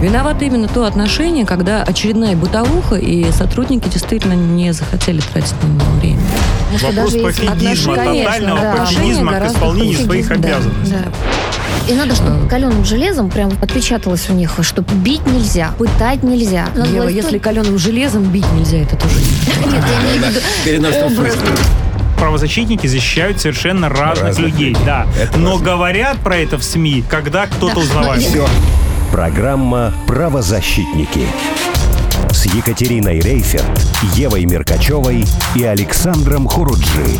Виновато именно то отношение, когда очередная бытовуха, и сотрудники действительно не захотели тратить на него время. Вопрос пофигизма, тотального да. пофигизма к исполнению своих да, обязанностей. И надо, чтобы каленым железом прям отпечаталось у них, что бить нельзя, пытать нельзя. Надо Ева, власть если каленым железом бить нельзя, это тоже не Нет, я имею в виду. Правозащитники защищают совершенно разных, Разных людей, людей. да. Это Но важно. говорят про это в СМИ, когда кто-то Да, узнавает. но Все. Программа «Правозащитники» с Екатериной Рейферт, Евой Меркачевой и Александром Хуруджи.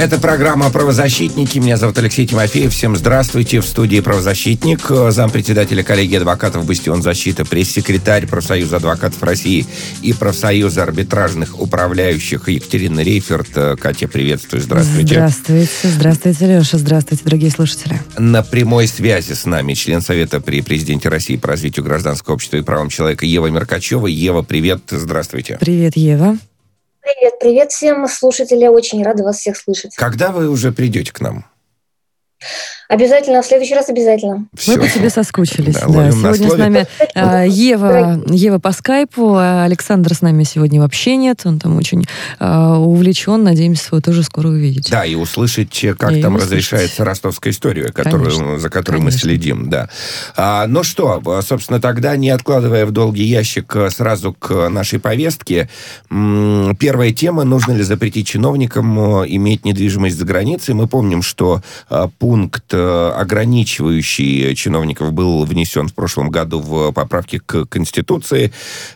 Это программа «Правозащитники». Меня зовут Алексей Тимофеев. Всем здравствуйте. В студии «Правозащитник», э, зампредседателя коллегии адвокатов «Бастион защиты», пресс-секретарь Профсоюза адвокатов России и Профсоюза арбитражных управляющих Екатерина Рейферт. Э, Катя, приветствую. Здравствуйте. Здравствуйте, здравствуйте, Леша, здравствуйте, дорогие слушатели. На прямой связи с нами член Совета при президенте России по развитию гражданского общества и правам человека Ева Меркачева. Ева, привет. Здравствуйте. Привет, Ева. Привет, привет всем слушатели. Очень рада вас всех слышать. Когда вы уже придете к нам? Обязательно, в следующий раз обязательно. Мы по тебе соскучились. Да, Да, сегодня с нами а, Ева, Ева по скайпу, а Александр с нами сегодня вообще нет. Он там очень а, увлечен. Надеемся, вы тоже скоро увидите. Да, и услышать, э, как И там услышать. разрешается ростовская история, которую, Конечно, за которой мы конечно. следим, да. А, ну что, э, собственно, тогда, не откладывая в долгий ящик, э, сразу к нашей повестке. Первая тема, нужно ли запретить чиновникам э, иметь недвижимость за границей. Мы помним, что э, пункт, э, ограничивающий чиновников, был внесен в прошлом году в поправке к Конституции.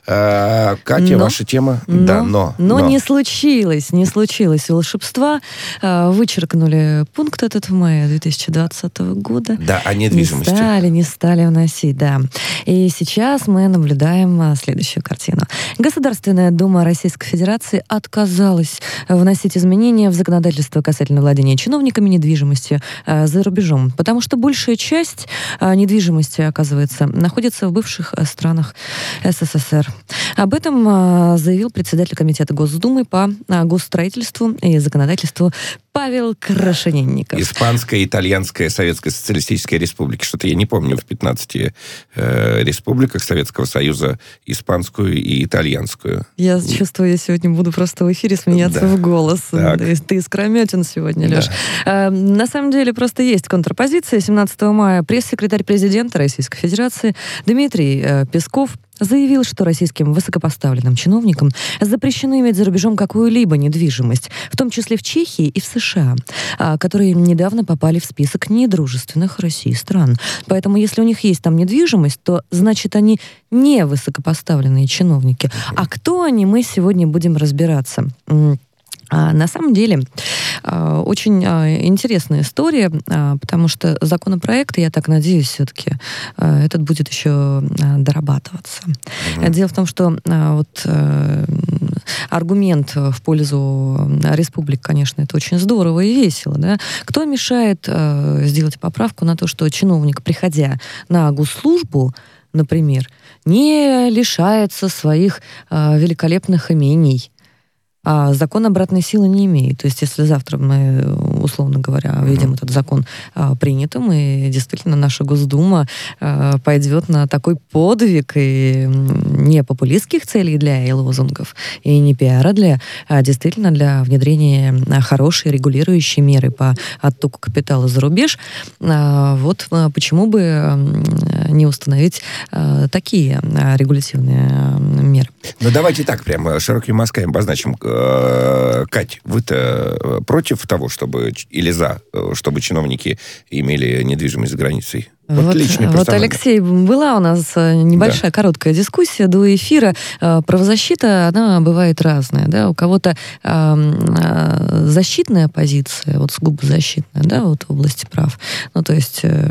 Э, Катя, Но- ваша тема? Но, да, но. но не случилось, не случилось волшебства. А, Вычеркнули пункт этот в мае 2020 года. Да, о Не недвижимости. стали, не стали вносить, да. И сейчас мы наблюдаем следующую картину. Государственная Дума Российской Федерации отказалась вносить изменения в законодательство касательно владения чиновниками недвижимостью за рубежом, потому что большая часть а, недвижимости, оказывается, находится в бывших а, странах СССР. Об этом а, заявил председатель Комитета Госдумы по госстроительству и законодательству Павел Крашенинников. Испанская, итальянская, советская социалистическая республики. Что-то я не помню в 15 э, республиках Советского Союза испанскую и итальянскую. Я чувствую, я сегодня буду просто в эфире смеяться Да. в голос. Так. Ты искрометен сегодня, Да. Леш. Э, на самом деле просто есть контрпозиция. 17 мая пресс-секретарь президента Российской Федерации Дмитрий э, Песков заявил, что российским высокопоставленным чиновникам запрещено иметь за рубежом какую-либо недвижимость, в том числе в Чехии и в США, а, которые недавно попали в список недружественных России стран. Поэтому если у них есть там недвижимость, то значит они не высокопоставленные чиновники. А кто они, мы сегодня будем разбираться. А, На самом деле, а, очень а, интересная история, потому что законопроект, я так надеюсь, все-таки этот будет еще дорабатываться. Мгм. Дело в том, что вот э, аргумент в пользу республик, конечно, это очень здорово и весело, да. Кто мешает э, сделать поправку на то, что чиновник, приходя на госслужбу, например, не лишается своих а, великолепных имений, а закон обратной силы не имеет. То есть, если завтра мы, условно говоря, видим этот закон а, принятым, и действительно наша Госдума а, пойдет на такой подвиг и не популистских целей для и лозунгов, и не пиара для, а действительно для внедрения хорошей регулирующей меры по оттоку капитала за рубеж, а, вот а, почему бы не установить а, такие а, регулятивные меры. Ну, давайте так, прямо широкими мазками обозначим. Э, Кать, вы-то э, против того, чтобы, или за, э, чтобы чиновники имели недвижимость за границей? Вот, личный вот, персонально. Алексей, была у нас э, небольшая короткая дискуссия до эфира. Э, Правозащита, она бывает разная. Да? У кого-то э, защитная позиция, вот сугубо защитная, да, вот в области прав. Ну, то есть э,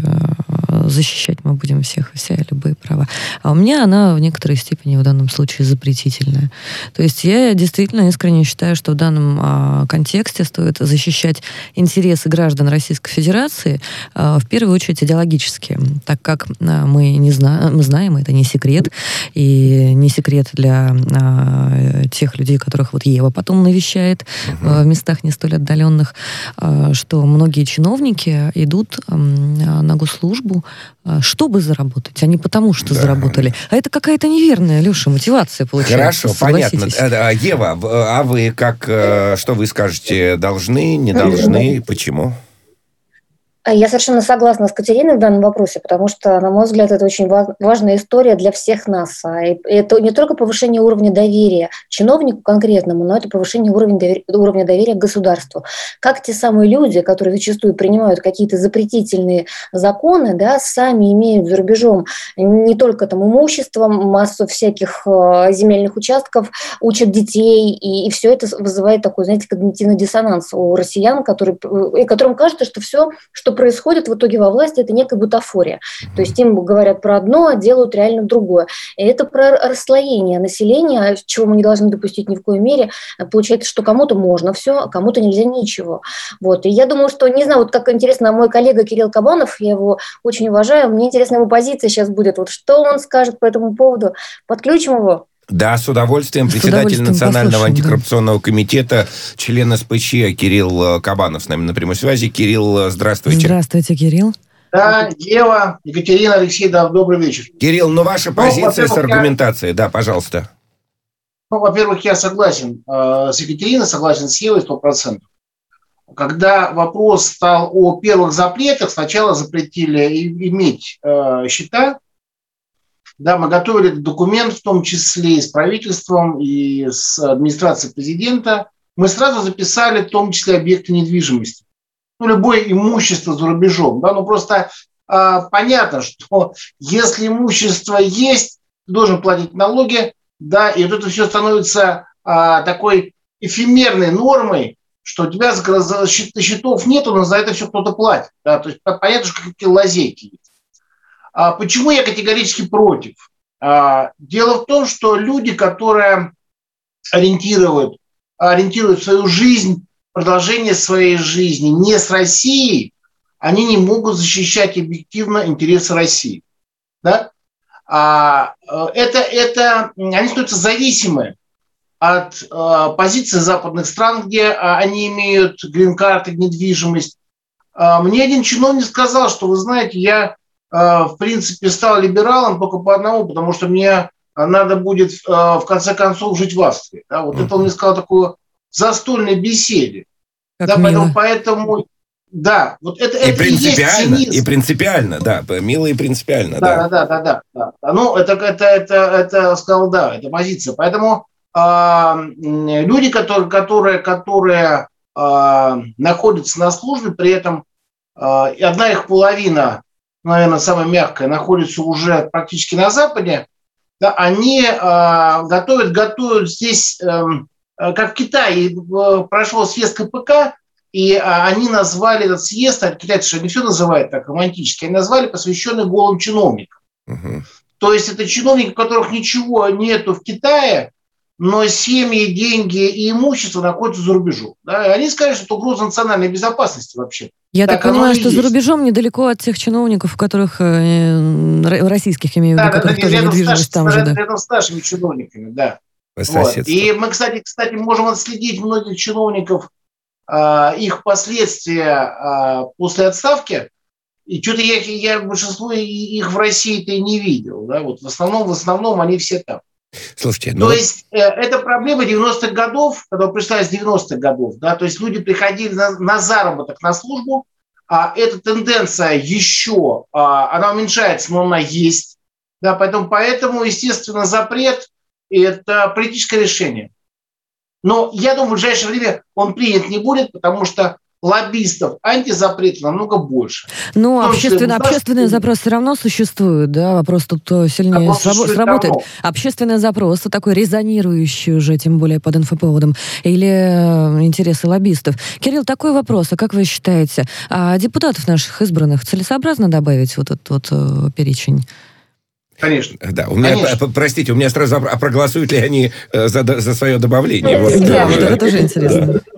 защищать мы будем всех и вся, любые права. А у меня она в некоторой степени в данном случае запретительная. То есть я действительно искренне считаю, что в данном а, контексте стоит защищать интересы граждан Российской Федерации а, в первую очередь идеологически, так как а, мы не знаем, мы знаем, это не секрет, и не секрет для а, тех людей, которых вот Ева потом навещает а, в местах не столь отдаленных, а, что многие чиновники идут а, на госслужбу а, чтобы заработать, а не потому, что да. заработали. А это какая-то неверная, Леша, мотивация получается. Хорошо, понятно. Э, Ева, а вы как, э, что вы скажете, должны, не должны, почему? Я совершенно согласна с Катериной в данном вопросе, потому что, на мой взгляд, это очень важная история для всех нас. А это не только повышение уровня доверия чиновнику конкретному, но это повышение уровня доверия, уровня доверия государству. Как те самые люди, которые зачастую принимают какие-то запретительные законы, да, сами имеют за рубежом не только там имущество, массу всяких э, земельных участков, учат детей, и, и все это вызывает такой, знаете, когнитивный диссонанс у россиян, который, э, которым кажется, что все, что происходит в итоге во власти, это некая бутафория. То есть им говорят про одно, а делают реально другое. И это про расслоение населения, чего мы не должны допустить ни в коей мере. Получается, что кому-то можно все, а кому-то нельзя ничего. Вот. И я думаю, что, не знаю, вот как интересно, мой коллега Кирилл Кабанов, я его очень уважаю, мне интересна его позиция сейчас будет. Вот что он скажет по этому поводу? Подключим его. Да, с удовольствием. С Председатель удовольствием Национального антикоррупционного да. комитета, член СПЧ Кирилл э, Кабанов с нами на прямой связи. Кирилл, э, здравствуйте. Здравствуйте, Кирилл. Да, Ева, Екатерина, Алексей, да, добрый вечер. Кирилл, ну ваша ну, позиция с аргументацией, я... да, пожалуйста. Ну, во-первых, я согласен э, с Екатериной, согласен с Евой сто процентов. Когда вопрос стал о первых запретах, сначала запретили иметь э, счета, да, мы готовили этот документ, в том числе и с правительством, и с администрацией президента. Мы сразу записали в том числе объекты недвижимости. Ну, любое имущество за рубежом. Да, ну, просто а, понятно, что если имущество есть, ты должен платить налоги, да, и вот это все становится а, такой эфемерной нормой, что у тебя счетов нету, но за это все кто-то платит. Да, то есть понятно, что какие лазейки есть. А почему я категорически против? А, дело в том, что люди, которые ориентируют, ориентируют свою жизнь, продолжение своей жизни не с Россией, они не могут защищать объективно интересы России. Да? А, э, это, это, они становятся зависимы от а, позиции западных стран, где а, они имеют грин-карты, недвижимость. А, мне один чиновник сказал, что, вы знаете, я в принципе, стал либералом только по одному, потому что мне надо будет э, в конце концов жить в Австрии. Да, вот mm-hmm. это он мне сказал такую застольной беседе. Как да, поэтому, поэтому, да, вот это, и это принципиально, и, и принципиально, да, мило и принципиально, да. Да, да, да, да, да. Ну, это, это, это, это, сказал, да, это позиция. Поэтому э, люди, которые, которые, которые э, находятся на службе, при этом э, одна их половина наверное, самая мягкая, находится уже практически на Западе, да, они э, готовят, готовят здесь, эм, э, как в Китае, э, прошел съезд КПК, и э, они назвали этот съезд, а китайцы же не все называют так романтически, они назвали посвященный голым чиновникам. Угу. То есть это чиновники, у которых ничего нету в Китае, но семьи, деньги и имущество находятся за рубежом. Да? И они сказали, что это угроза национальной безопасности вообще. Я так, так понимаю, что есть. за рубежом недалеко от тех чиновников, у которых э, российских, имею в виду, да, которых да, тоже недвижимость там же. Да. Рядом с нашими чиновниками, да. Вот. И мы, кстати, кстати, можем отследить многих чиновников, э, их последствия э, после отставки. И что-то я, я большинство их в России-то и не видел. Да? Вот в, основном, в основном они все там. Слушайте, ну... То есть э, это проблема 90-х годов, когда пришла из 90-х годов, да, то есть люди приходили на, на заработок, на службу, а эта тенденция еще, а, она уменьшается, но она есть, да, поэтому, поэтому, естественно, запрет – это политическое решение. Но я думаю, в ближайшее время он принят не будет, потому что лоббистов антизапрета намного больше. Ну, общественно, общественный запрос все равно существует, да, вопрос тут э, сильнее сраб- сработает. Давно. Общественный запрос, такой резонирующий уже, тем более под инфоповодом, или э, интересы лоббистов. Кирилл, такой вопрос, а как вы считаете, а депутатов наших избранных целесообразно добавить вот этот вот э, перечень? Конечно. Да, у меня, Конечно. простите, у меня сразу, а проголосуют ли они за, за свое добавление? Вот, да, вот это тоже интересно. А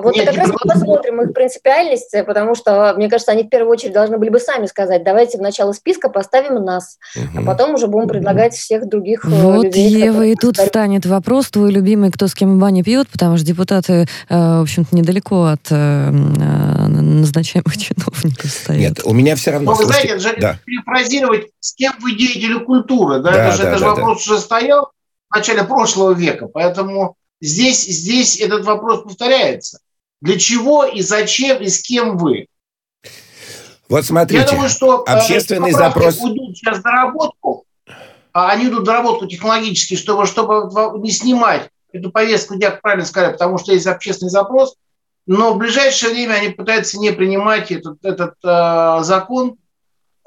Вот Нет, как раз мы посмотрим их принципиальность, потому что, мне кажется, они в первую очередь должны были бы сами сказать, давайте в начало списка поставим нас, угу. а потом уже будем предлагать всех других э, вот, людей. Вот, Ева, и тут ставят. встанет вопрос, твой любимый, кто с кем в бане пьет, потому что депутаты, э, в общем-то, недалеко от э, назначаемых чиновников стоят. Нет, у меня все равно... Но вы знаете, это же да. перефразировать, с кем вы деятели культуры, да, да это же, да, это да, вопрос да. уже стоял в начале прошлого века, поэтому здесь, здесь этот вопрос повторяется. Для чего и зачем и с кем вы? Вот смотрите, Я думаю, что э, общественный запрос... уйдут сейчас доработку, а они идут доработку технологически, чтобы, чтобы не снимать эту повестку, как правильно сказали, потому что есть общественный запрос, но в ближайшее время они пытаются не принимать этот, этот э, закон,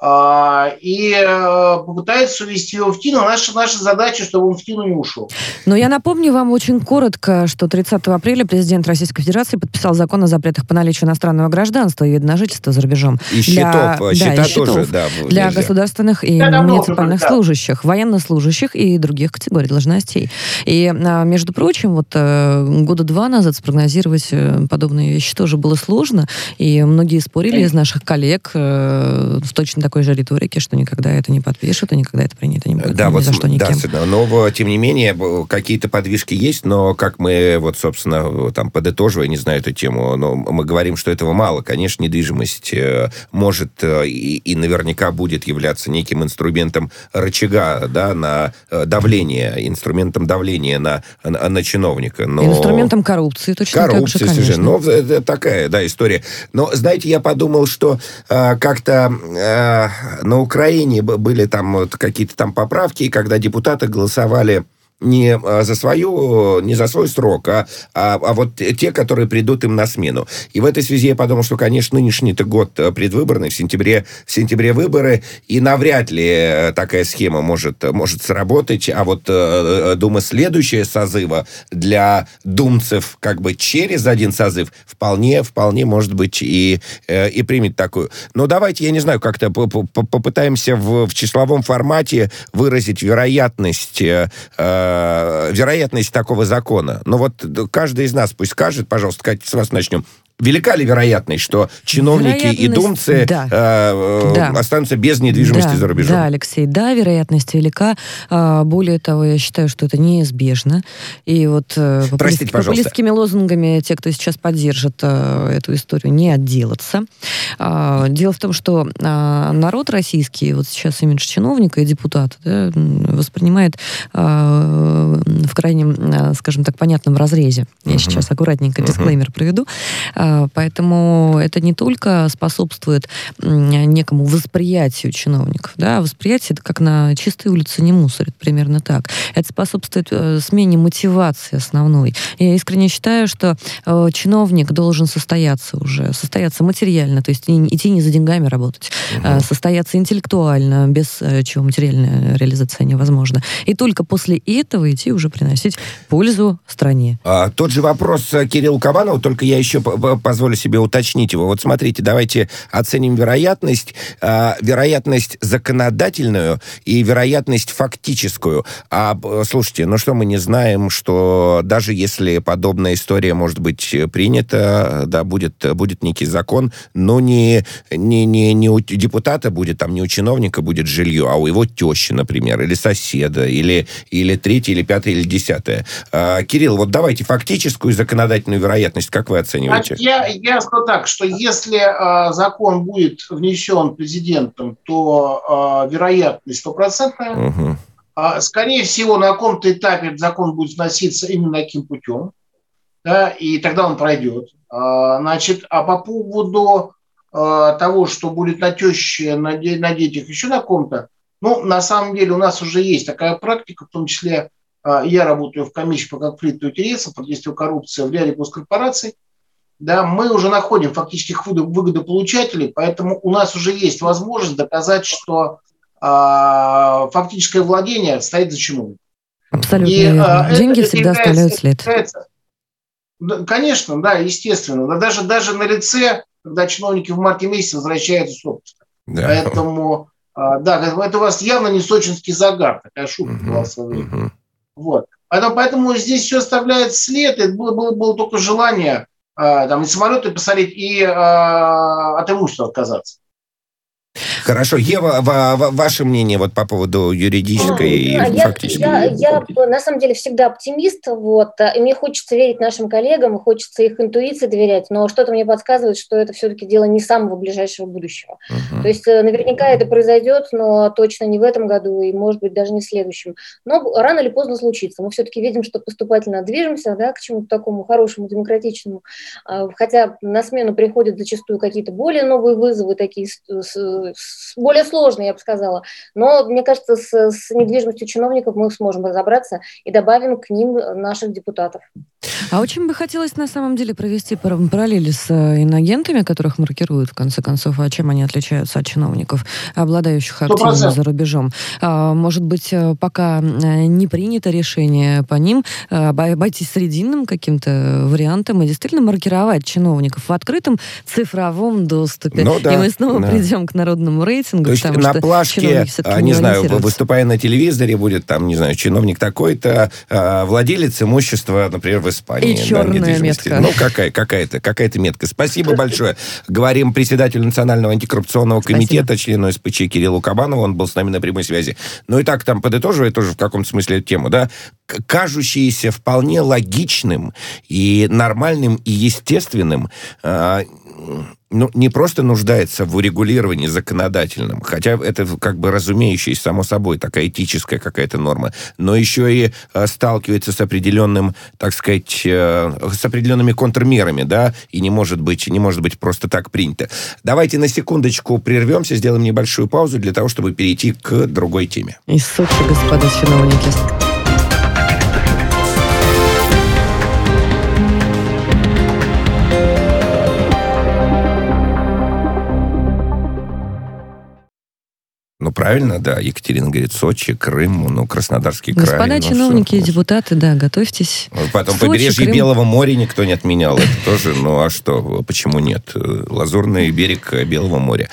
и э, попытается увести его в ТИНу. Наша, наша задача, чтобы он в ТИНу не ушел. Но я напомню вам очень коротко, что 30 апреля президент Российской Федерации подписал закон о запретах по наличию иностранного гражданства и вида на жительство за рубежом. И для, счетов, счета да, и счетов тоже, да, Для нельзя. государственных и да, муниципальных да. служащих, военнослужащих и других категорий должностей. И, а, между прочим, вот э, года два назад спрогнозировать э, подобные вещи тоже было сложно, и многие спорили из наших коллег в точно такой же риторике, что никогда это не подпишут, и никогда это принято не будет. Да, ни вот, за что никем. Да, но, тем не менее, какие-то подвижки есть, но как мы, вот, собственно, там, подытоживая, не знаю эту тему, но мы говорим, что этого мало. Конечно, недвижимость э, может э, и, и наверняка будет являться неким инструментом рычага, да, на э, давление, инструментом давления на, на, на чиновника. Но... Инструментом коррупции, точно коррупции, так же, конечно. Но это такая, да, история. Но, знаете, я подумал, что э, как-то э, на Украине были там какие-то там поправки, когда депутаты голосовали не а, за свою, не за свой срок, а, а, а вот те, которые придут им на смену. И в этой связи я подумал, что, конечно, нынешний-то год э, предвыборный, в сентябре, в сентябре выборы, и навряд ли э, такая схема может, может сработать, а вот, э, думаю, следующее созыва для думцев как бы через один созыв вполне, вполне может быть и, и примет такую. Но давайте, я не знаю, как-то попытаемся в, в числовом формате выразить вероятность Э, вероятность такого закона. Но вот каждый из нас пусть скажет, пожалуйста, Катя, с вас начнем. Велика ли вероятность, что чиновники и думцы да. Э, да. останутся без недвижимости да, за рубежом? Да, Алексей, да, вероятность велика. А, более того, я считаю, что это неизбежно. И вот э, Простите, популистскими лозунгами те, кто сейчас поддержит э, эту историю, не отделаться. А, дело в том, что а, народ российский, вот сейчас имидж чиновника и депутата, да, воспринимает в крайнем, скажем так, понятном разрезе. Я uh-huh. сейчас аккуратненько дисклеймер uh-huh. проведу. Э, поэтому это не только способствует некому восприятию чиновников, да, восприятие это как на чистой улице не мусорит, примерно так. Это способствует э, смене мотивации основной. Я искренне считаю, что э, чиновник должен состояться уже, состояться материально, то есть идти не за деньгами работать, угу. состояться интеллектуально, без чего материальная реализация невозможна. И только после этого идти уже приносить пользу стране. А, тот же вопрос Кирилл Кабанов, только я еще позволю себе уточнить его. Вот смотрите, давайте оценим вероятность, э, вероятность законодательную и вероятность фактическую. А слушайте, ну что мы не знаем, что даже если подобная история может быть принята, да, будет, будет некий закон, но не, не, не, не у депутата будет, там не у чиновника будет жилье, а у его тещи, например, или соседа, или, или третье, или пятое, или десятое. А, Кирилл, вот давайте фактическую и законодательную вероятность, как вы оцениваете? Я, я скажу так, что если э, закон будет внесен президентом, то э, вероятность стопроцентная. Угу. Э, скорее всего, на каком-то этапе закон будет вноситься именно таким путем, да, и тогда он пройдет. Э, значит, а по поводу э, того, что будет на теще, на, на детях, еще на ком-то, ну, на самом деле у нас уже есть такая практика, в том числе я работаю в комиссии по конфликту интересов, по действию коррупции в ряде госкорпораций, да, мы уже находим фактических выгодополучателей, поэтому у нас уже есть возможность доказать, что э, фактическое владение стоит за чиновником. Абсолютно И, верно. Деньги это, всегда это оставляют след. Является, конечно, да, естественно. Но даже, даже на лице, когда чиновники в марте месяце возвращаются с отпуска. Да. Поэтому, а, да, это у вас явно не сочинский загар, такая шутка uh-huh, была в свое время. Uh-huh. Вот. Поэтому, поэтому здесь все оставляет след. Это было, было, было только желание там, и самолеты посадить, и от имущества отказаться. Хорошо. Ева, ваше мнение вот по поводу юридической и я, фактической? Я, я, я на самом деле всегда оптимист, вот, и мне хочется верить нашим коллегам, хочется их интуиции доверять, но что-то мне подсказывает, что это все-таки дело не самого ближайшего будущего. Угу. То есть э, наверняка это произойдет, но точно не в этом году и, может быть, даже не в следующем. Но рано или поздно случится. Мы все-таки видим, что поступательно движемся да, к чему-то такому хорошему, демократичному, а, хотя на смену приходят зачастую какие-то более новые вызовы, такие более сложные, я бы сказала. Но, мне кажется, с, с недвижимостью чиновников мы сможем разобраться и добавим к ним наших депутатов. А очень бы хотелось на самом деле провести параллели с э, иногентами, которых маркируют, в конце концов, а чем они отличаются от чиновников, обладающих активом за рубежом. А, может быть, э, пока э, не принято решение по ним, обойтись срединным каким-то вариантом и действительно маркировать чиновников в открытом цифровом доступе. Ну, да, и мы снова да. придем к народному рейтингу. То есть на плашке, а, не знаю, выступая на телевизоре, будет там, не знаю, чиновник такой-то, владелец имущества, например, в Испании. И черная метка. Ну, какая, какая-то, какая-то метка. Спасибо большое. Говорим председателю Национального антикоррупционного комитета, члену СПЧ Кириллу Кабанову, он был с нами на прямой связи. Ну и так, там, подытоживая тоже в каком-то смысле эту тему, да, кажущееся вполне логичным и нормальным и естественным а, ну, не просто нуждается в урегулировании законодательном, хотя это как бы разумеющаяся, само собой, такая этическая какая-то норма, но еще и э, сталкивается с определенным, так сказать, э, с определенными контрмерами, да, и не может быть, не может быть просто так принято. Давайте на секундочку прервемся, сделаем небольшую паузу для того, чтобы перейти к другой теме. Из Сочи, господа чиновники. Ну, правильно, да. Екатерина говорит, Сочи, Крым, ну, Краснодарский край. Господа ну, чиновники и депутаты, да, готовьтесь. Ну, потом Сочи, побережье Крым. Белого моря никто не отменял. Это тоже, ну, а что, почему нет? Лазурный берег Белого моря.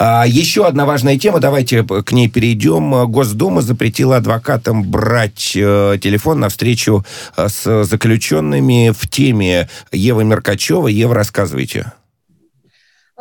А, еще одна важная тема, давайте к ней перейдем. Госдума запретила адвокатам брать э, телефон на встречу э, с заключенными в теме Евы Меркачева. Ева, рассказывайте.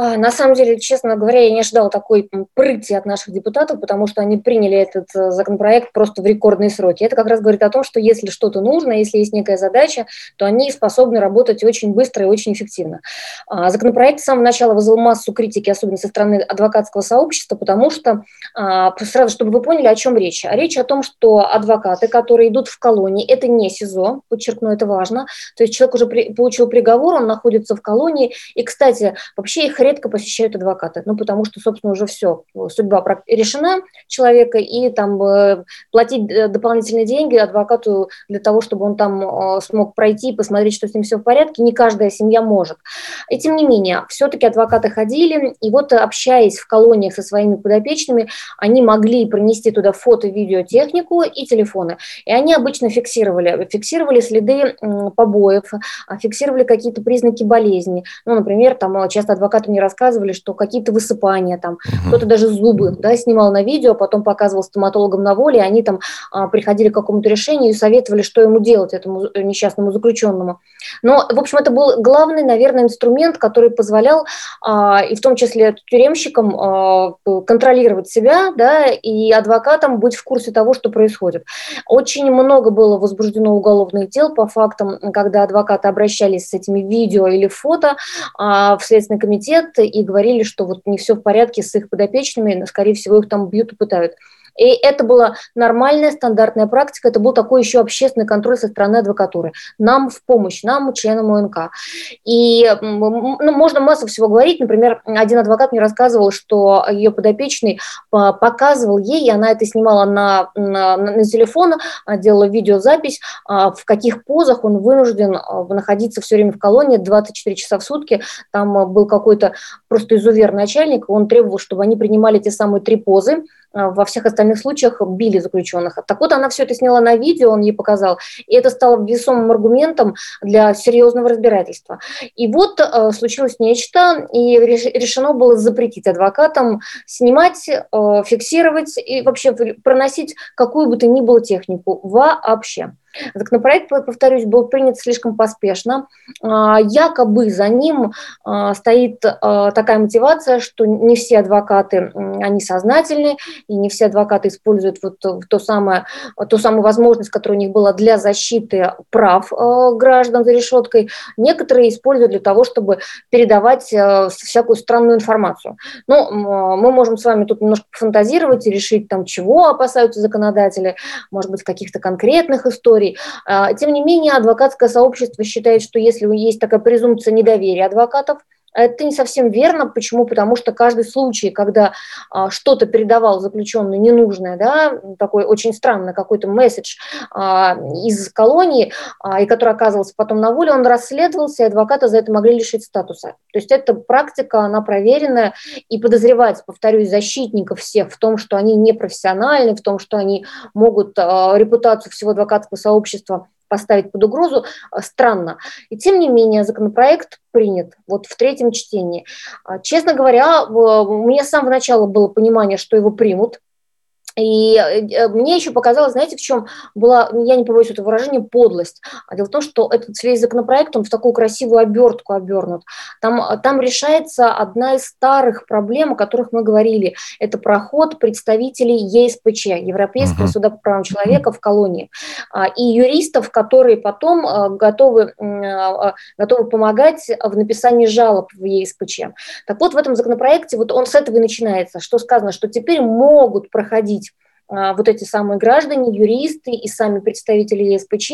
А, на самом деле, честно говоря, я не ожидала такой прыти от наших депутатов, потому что они приняли этот э, законопроект просто в рекордные сроки. Это как раз говорит о том, что если что-то нужно, если есть некая задача, то они способны работать очень быстро и очень эффективно. А, законопроект с самого начала вызвал массу критики, особенно со стороны адвокатского сообщества, потому что, а, сразу, чтобы вы поняли, о чем речь. Речь о том, что адвокаты, которые идут в колонии, это не СИЗО, подчеркну, это важно. То есть человек уже при, получил приговор, он находится в колонии. И, кстати, вообще их редко посещают адвокаты, ну, потому что, собственно, уже все, судьба решена человека, и там э, платить э, дополнительные деньги адвокату для того, чтобы он там э, смог пройти, посмотреть, что с ним все в порядке, не каждая семья может. И тем не менее, все-таки адвокаты ходили, и вот общаясь в колониях со своими подопечными, они могли принести туда фото, видеотехнику и телефоны. И они обычно фиксировали, фиксировали следы побоев, а фиксировали какие-то признаки болезни. Ну, например, там часто адвокаты мне рассказывали, что какие-то высыпания там, uh-huh. кто-то даже зубы, да, снимал на видео, потом показывал стоматологам на воле, и они там а, приходили к какому-то решению и советовали, что ему делать, этому несчастному заключенному. Но, в общем, это был главный, наверное, инструмент, который позволял, а, и в том числе тюремщикам, а, контролировать себя, да, и адвокатам быть в курсе того, что происходит. Очень много было возбуждено уголовных дел по фактам, когда адвокаты обращались с этими видео или фото а, в Следственный комитет, и говорили, что вот не все в порядке с их подопечными, скорее всего, их там бьют и пытают. И это была нормальная стандартная практика, это был такой еще общественный контроль со стороны адвокатуры. Нам в помощь, нам, членам ОНК. И ну, можно массу всего говорить. Например, один адвокат мне рассказывал, что ее подопечный показывал ей, и она это снимала на, на, на телефон, а, делала видеозапись, а, в каких позах он вынужден находиться все время в колонии 24 часа в сутки. Там был какой-то просто изувер начальник, он требовал, чтобы они принимали те самые три позы, во всех остальных случаях били заключенных. Так вот, она все это сняла на видео, он ей показал, и это стало весомым аргументом для серьезного разбирательства. И вот э, случилось нечто, и решено было запретить адвокатам снимать, э, фиксировать и вообще проносить какую бы то ни было технику вообще. Законопроект, повторюсь, был принят слишком поспешно. А, якобы за ним а, стоит а, такая мотивация, что не все адвокаты, они сознательны, и не все адвокаты используют вот то самое, ту самую возможность, которая у них была для защиты прав граждан за решеткой. Некоторые используют для того, чтобы передавать всякую странную информацию. Ну, мы можем с вами тут немножко фантазировать и решить, там, чего опасаются законодатели, может быть, каких-то конкретных историй. Тем не менее, адвокатское сообщество считает, что если есть такая презумпция недоверия адвокатов, это не совсем верно. Почему? Потому что каждый случай, когда а, что-то передавал заключенный ненужное, да, такой очень странный какой-то месседж а, из колонии, а, и который оказывался потом на воле, он расследовался, и адвоката за это могли лишить статуса. То есть эта практика, она проверенная, и подозревать, повторюсь, защитников всех в том, что они непрофессиональны, в том, что они могут а, репутацию всего адвокатского сообщества поставить под угрозу, э, странно. И тем не менее законопроект принят вот в третьем чтении. А, честно говоря, у меня с самого начала было понимание, что его примут, и э, мне еще показалось, знаете, в чем была, я не побоюсь этого выражения, подлость. А дело в том, что этот весь законопроект, он в такую красивую обертку обернут. Там, там решается одна из старых проблем, о которых мы говорили. Это проход представителей ЕСПЧ, Европейского uh-huh. суда по правам человека в колонии. А, и юристов, которые потом а, готовы, готовы помогать в написании жалоб в ЕСПЧ. Так вот, в этом законопроекте вот он с этого и начинается, что сказано, что теперь могут проходить а, вот эти самые граждане, юристы и сами представители ЕСПЧ,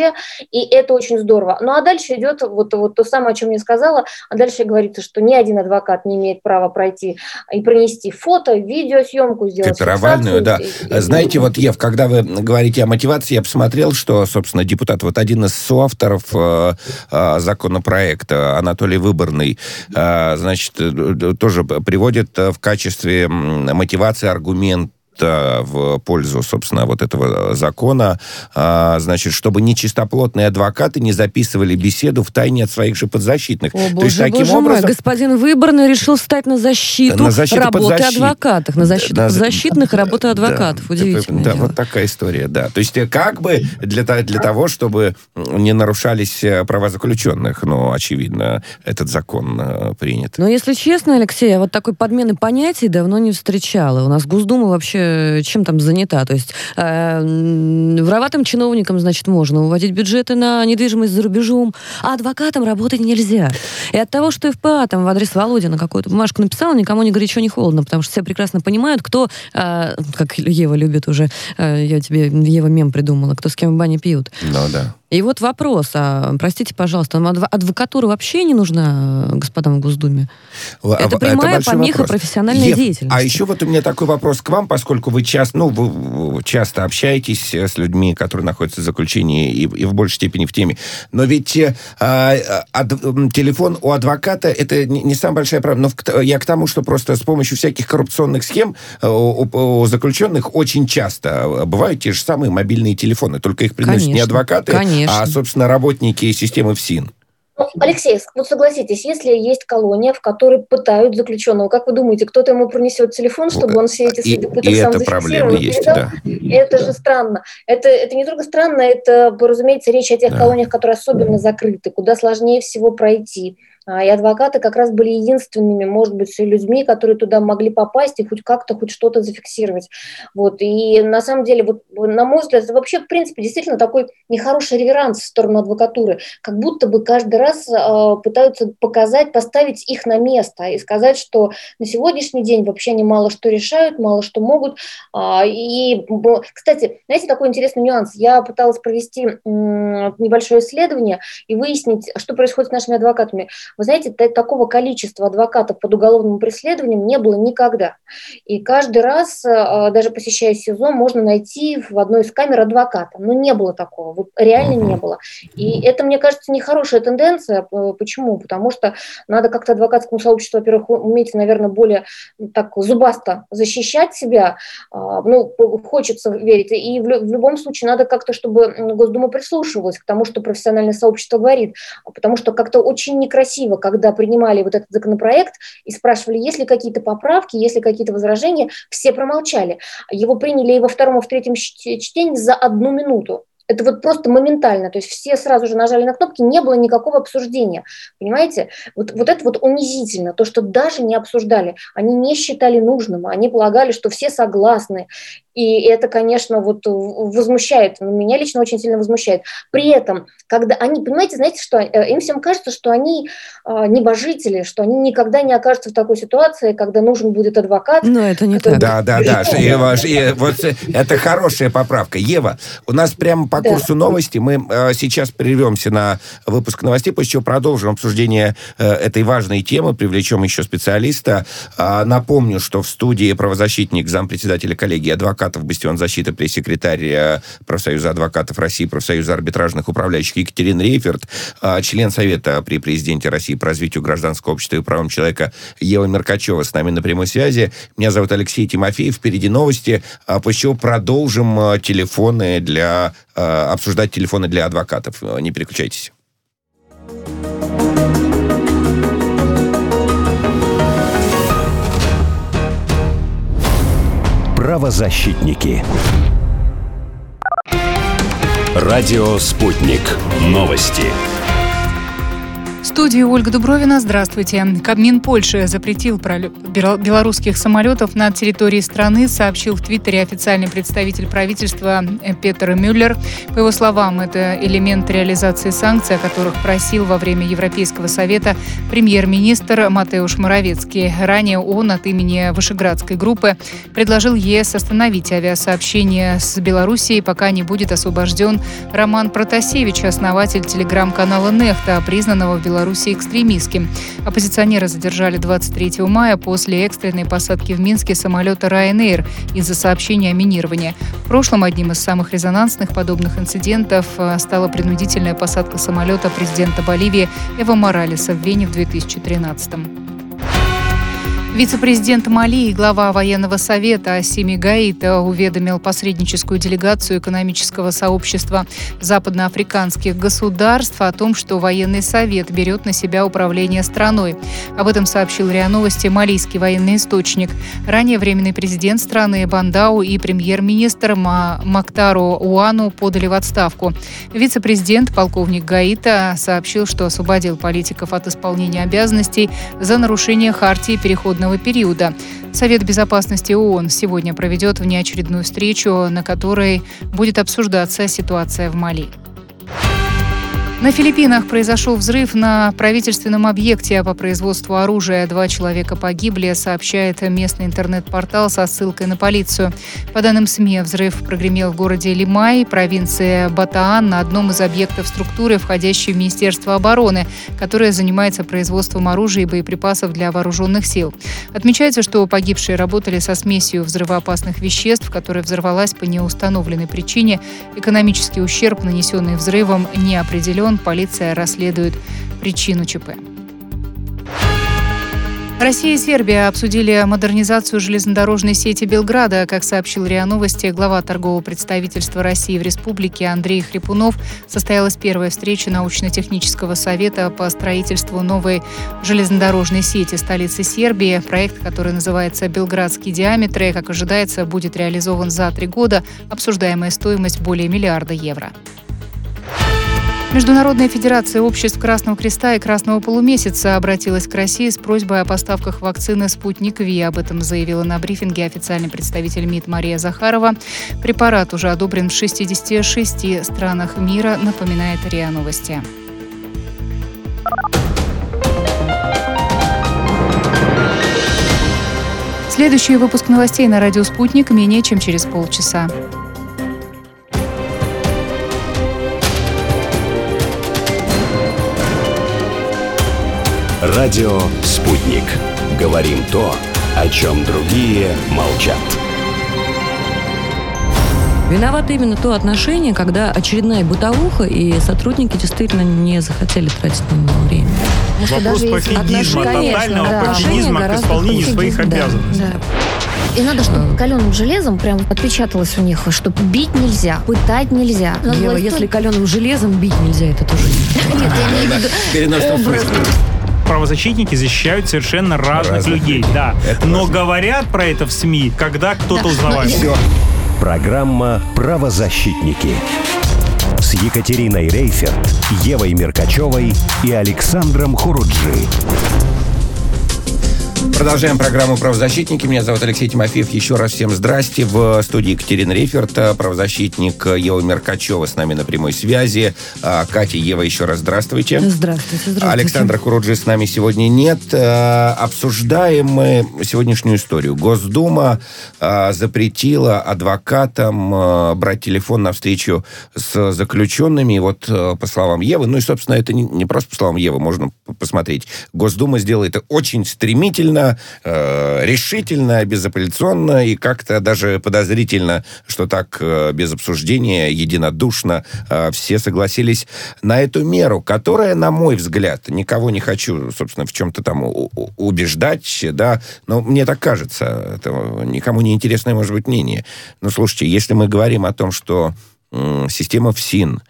и это очень здорово. Ну а дальше идет вот, вот то самое, о чем я сказала, а дальше говорится, что ни один адвокат не имеет права пройти и пронести фото, видеосъемку, сделать Фиксировальную, да. И, Знаете, и... вот, Ев, когда вы говорите о мотивации, я посмотрел, что, собственно, депутат, вот один из соавторов э, э, законопроекта, Анатолий Выборный, э, значит, э, тоже приводит в качестве мотивации аргумент в пользу, собственно, вот этого закона, а, значит, чтобы нечистоплотные адвокаты не записывали беседу в тайне от своих же подзащитных. О, боже, То есть, таким боже образом... мой, господин Выборный решил стать на защиту, на защиту работы подзащит... адвокатов, на защиту на... подзащитных и работы адвокатов. Да, Удивительно. Да, вот такая история, да. То есть, э, как бы для, для того, чтобы не нарушались э, права заключенных, ну, очевидно, этот закон э, принят. Но, если честно, Алексей, я вот такой подмены понятий давно не встречала. У нас Госдума вообще Э, чем там занята. То есть э, вороватым чиновникам, значит, можно уводить бюджеты на недвижимость за рубежом, а адвокатам работать нельзя. И от того, что ФПА там в адрес Володина какую-то бумажку написала, никому не горячо, не холодно, потому что все прекрасно понимают, кто, э, как Ева любит уже, э, я тебе Ева мем придумала, кто с кем в бане пьют. Ну да. И вот вопрос, а, простите, пожалуйста, адвокатура вообще не нужна господам в Госдуме? Это прямая Это помеха вопрос. профессиональной Ев, деятельности. А еще вот у меня такой вопрос к вам, поскольку вы часто, ну, вы часто общаетесь с людьми, которые находятся в заключении и, и в большей степени в теме. Но ведь э, ад, телефон у адвоката это не, не самая большая проблема. Но в, я к тому, что просто с помощью всяких коррупционных схем э, у, у заключенных очень часто бывают те же самые мобильные телефоны, только их приносят конечно, не адвокаты, конечно Конечно. а, собственно, работники системы ФСИН. Ну, Алексей, вот согласитесь, если есть колония, в которой пытают заключенного, как вы думаете, кто-то ему принесет телефон, чтобы он все эти следы пыток и сам это проблема есть, да. Это же странно. Это, это не только странно, это, разумеется, речь о тех да. колониях, которые особенно закрыты, куда сложнее всего пройти. А, и адвокаты как раз были единственными, может быть, людьми, которые туда могли попасть и хоть как-то, хоть что-то зафиксировать. Вот. И на самом деле, вот, на мой взгляд, это вообще, в принципе, действительно такой нехороший реверанс в сторону адвокатуры. Как будто бы каждый раз э, пытаются показать, поставить их на место и сказать, что на сегодняшний день вообще они мало что решают, мало что могут. Э, и, кстати, знаете, такой интересный нюанс. Я пыталась провести э, небольшое исследование и выяснить, что происходит с нашими адвокатами. Вы знаете, такого количества адвокатов под уголовным преследованием не было никогда. И каждый раз, э, даже посещая СИЗО, можно найти в одной из камер адвоката. Но не было такого, реально не было. И это, мне кажется, нехорошая тенденция. Почему? Потому что надо как-то адвокатскому сообществу, во-первых, уметь, наверное, более так зубасто защищать себя. А, ну, хочется верить. И в любом случае надо как-то, чтобы Госдума прислушивалась к тому, что профессиональное сообщество говорит. Потому что как-то очень некрасиво красиво, когда принимали вот этот законопроект и спрашивали, есть ли какие-то поправки, есть ли какие-то возражения, все промолчали. Его приняли и во втором, и в третьем чтении за одну минуту. Это вот просто моментально. То есть все сразу же нажали на кнопки, не было никакого обсуждения. Понимаете? Вот, вот это вот унизительно. То, что даже не обсуждали. Они не считали нужным. Они полагали, что все согласны. И это, конечно, вот возмущает, ну, меня лично очень сильно возмущает. При этом, когда они, понимаете, знаете, что э, им всем кажется, что они э, небожители, что они никогда не окажутся в такой ситуации, когда нужен будет адвокат. Но это не так. Да, да, да. Ева, вот это хорошая поправка. Ева, у нас прямо по курсу да. новости мы э, сейчас прервемся на выпуск новостей, после чего продолжим обсуждение э, этой важной темы, привлечем еще специалиста. Э, напомню, что в студии правозащитник, зампредседателя коллегии адвокат адвокатов «Бастион защиты», пресс-секретарь э, профсоюза адвокатов России, профсоюза арбитражных управляющих Екатерина Рейферт, а, член Совета при президенте России по развитию гражданского общества и правам человека Ева Меркачева с нами на прямой связи. Меня зовут Алексей Тимофеев. Впереди новости, после чего продолжим э, телефоны для э, обсуждать телефоны для адвокатов. Не переключайтесь. Правозащитники. Радио «Спутник». Новости студии Ольга Дубровина. Здравствуйте. Кабмин Польши запретил белорусских самолетов на территории страны, сообщил в Твиттере официальный представитель правительства Петер Мюллер. По его словам, это элемент реализации санкций, о которых просил во время Европейского совета премьер-министр Матеуш Моровецкий. Ранее он от имени Вышеградской группы предложил ЕС остановить авиасообщение с Белоруссией, пока не будет освобожден Роман Протасевич, основатель телеграм-канала «Нехта», признанного в Беларуси Беларуси экстремистским. Оппозиционера задержали 23 мая после экстренной посадки в Минске самолета Ryanair из-за сообщения о минировании. В прошлом одним из самых резонансных подобных инцидентов э, стала принудительная посадка самолета президента Боливии Эва Моралеса в Вене в 2013 -м. Вице-президент Мали и глава военного совета Асими Гаита уведомил посредническую делегацию экономического сообщества западноафриканских государств о том, что военный совет берет на себя управление страной. Об этом сообщил РИА Новости малийский военный источник. Ранее временный президент страны Бандау и премьер-министр Мактару Уану подали в отставку. Вице-президент полковник Гаита сообщил, что освободил политиков от исполнения обязанностей за нарушение хартии переходного переходного периода. Совет безопасности ООН сегодня проведет внеочередную встречу, на которой будет обсуждаться ситуация в Мали. На Филиппинах произошел взрыв на правительственном объекте по производству оружия. Два человека погибли, сообщает местный интернет-портал со ссылкой на полицию. По данным СМИ, взрыв прогремел в городе Лимай, провинции Батаан, на одном из объектов структуры, входящей в Министерство обороны, которое занимается производством оружия и боеприпасов для вооруженных сил. Отмечается, что погибшие работали со смесью взрывоопасных веществ, которая взорвалась по неустановленной причине. Экономический ущерб, нанесенный взрывом, не определен полиция расследует причину ЧП. Россия и Сербия обсудили модернизацию железнодорожной сети Белграда. Как сообщил РИА Новости, глава торгового представительства России в республике Андрей Хрипунов состоялась первая встреча научно-технического совета по строительству новой железнодорожной сети столицы Сербии. Проект, который называется «Белградские диаметры», как ожидается, будет реализован за три года. Обсуждаемая стоимость более миллиарда евро. Международная федерация обществ Красного Креста и Красного Полумесяца обратилась к России с просьбой о поставках вакцины «Спутник Ви». Об этом заявила на брифинге официальный представитель МИД Мария Захарова. Препарат уже одобрен в 66 странах мира, напоминает РИА Новости. Следующий выпуск новостей на радио «Спутник» менее чем через полчаса. Радио «Спутник». Говорим то, о чем другие молчат. Виновато именно то отношение, когда очередная бытовуха, и сотрудники действительно не захотели тратить на него время. Вопрос пофигизма, тотального да. пофигизма к исполнению своих обязанностей. Да. И надо, чтобы э. каленым железом прям отпечаталось у них, что бить нельзя, пытать нельзя. Ева, если каленым железом бить нельзя, это тоже Нет, я имею в виду правозащитники защищают совершенно разных, разных людей, людей. Да. Это Но важно. говорят про это в СМИ, когда кто-то да. узнавает. Все. Программа «Правозащитники». с Екатериной Рейферт, Евой Меркачевой и Александром Хуруджи. Продолжаем программу «Правозащитники». Меня зовут Алексей Тимофеев. Еще раз всем здрасте. В студии Екатерина Рейферт, правозащитник Ева Меркачева с нами на прямой связи. А, Катя, Ева, еще раз здравствуйте. Здравствуйте, здравствуйте. Александра Куруджи с нами сегодня нет. А, обсуждаем мы сегодняшнюю историю. Госдума а, запретила адвокатам брать телефон на встречу с заключенными. И вот, по словам Евы, ну и, собственно, это не просто по словам Евы, можно посмотреть. Госдума сделала это очень стремительно, э, решительно, безапелляционно и как-то даже подозрительно, что так э, без обсуждения, единодушно э, все согласились на эту меру, которая, на мой взгляд, никого не хочу, собственно, в чем-то там убеждать, да, но мне так кажется, это никому не интересное, может быть, мнение. Но слушайте, если мы говорим о том, что система ФСИН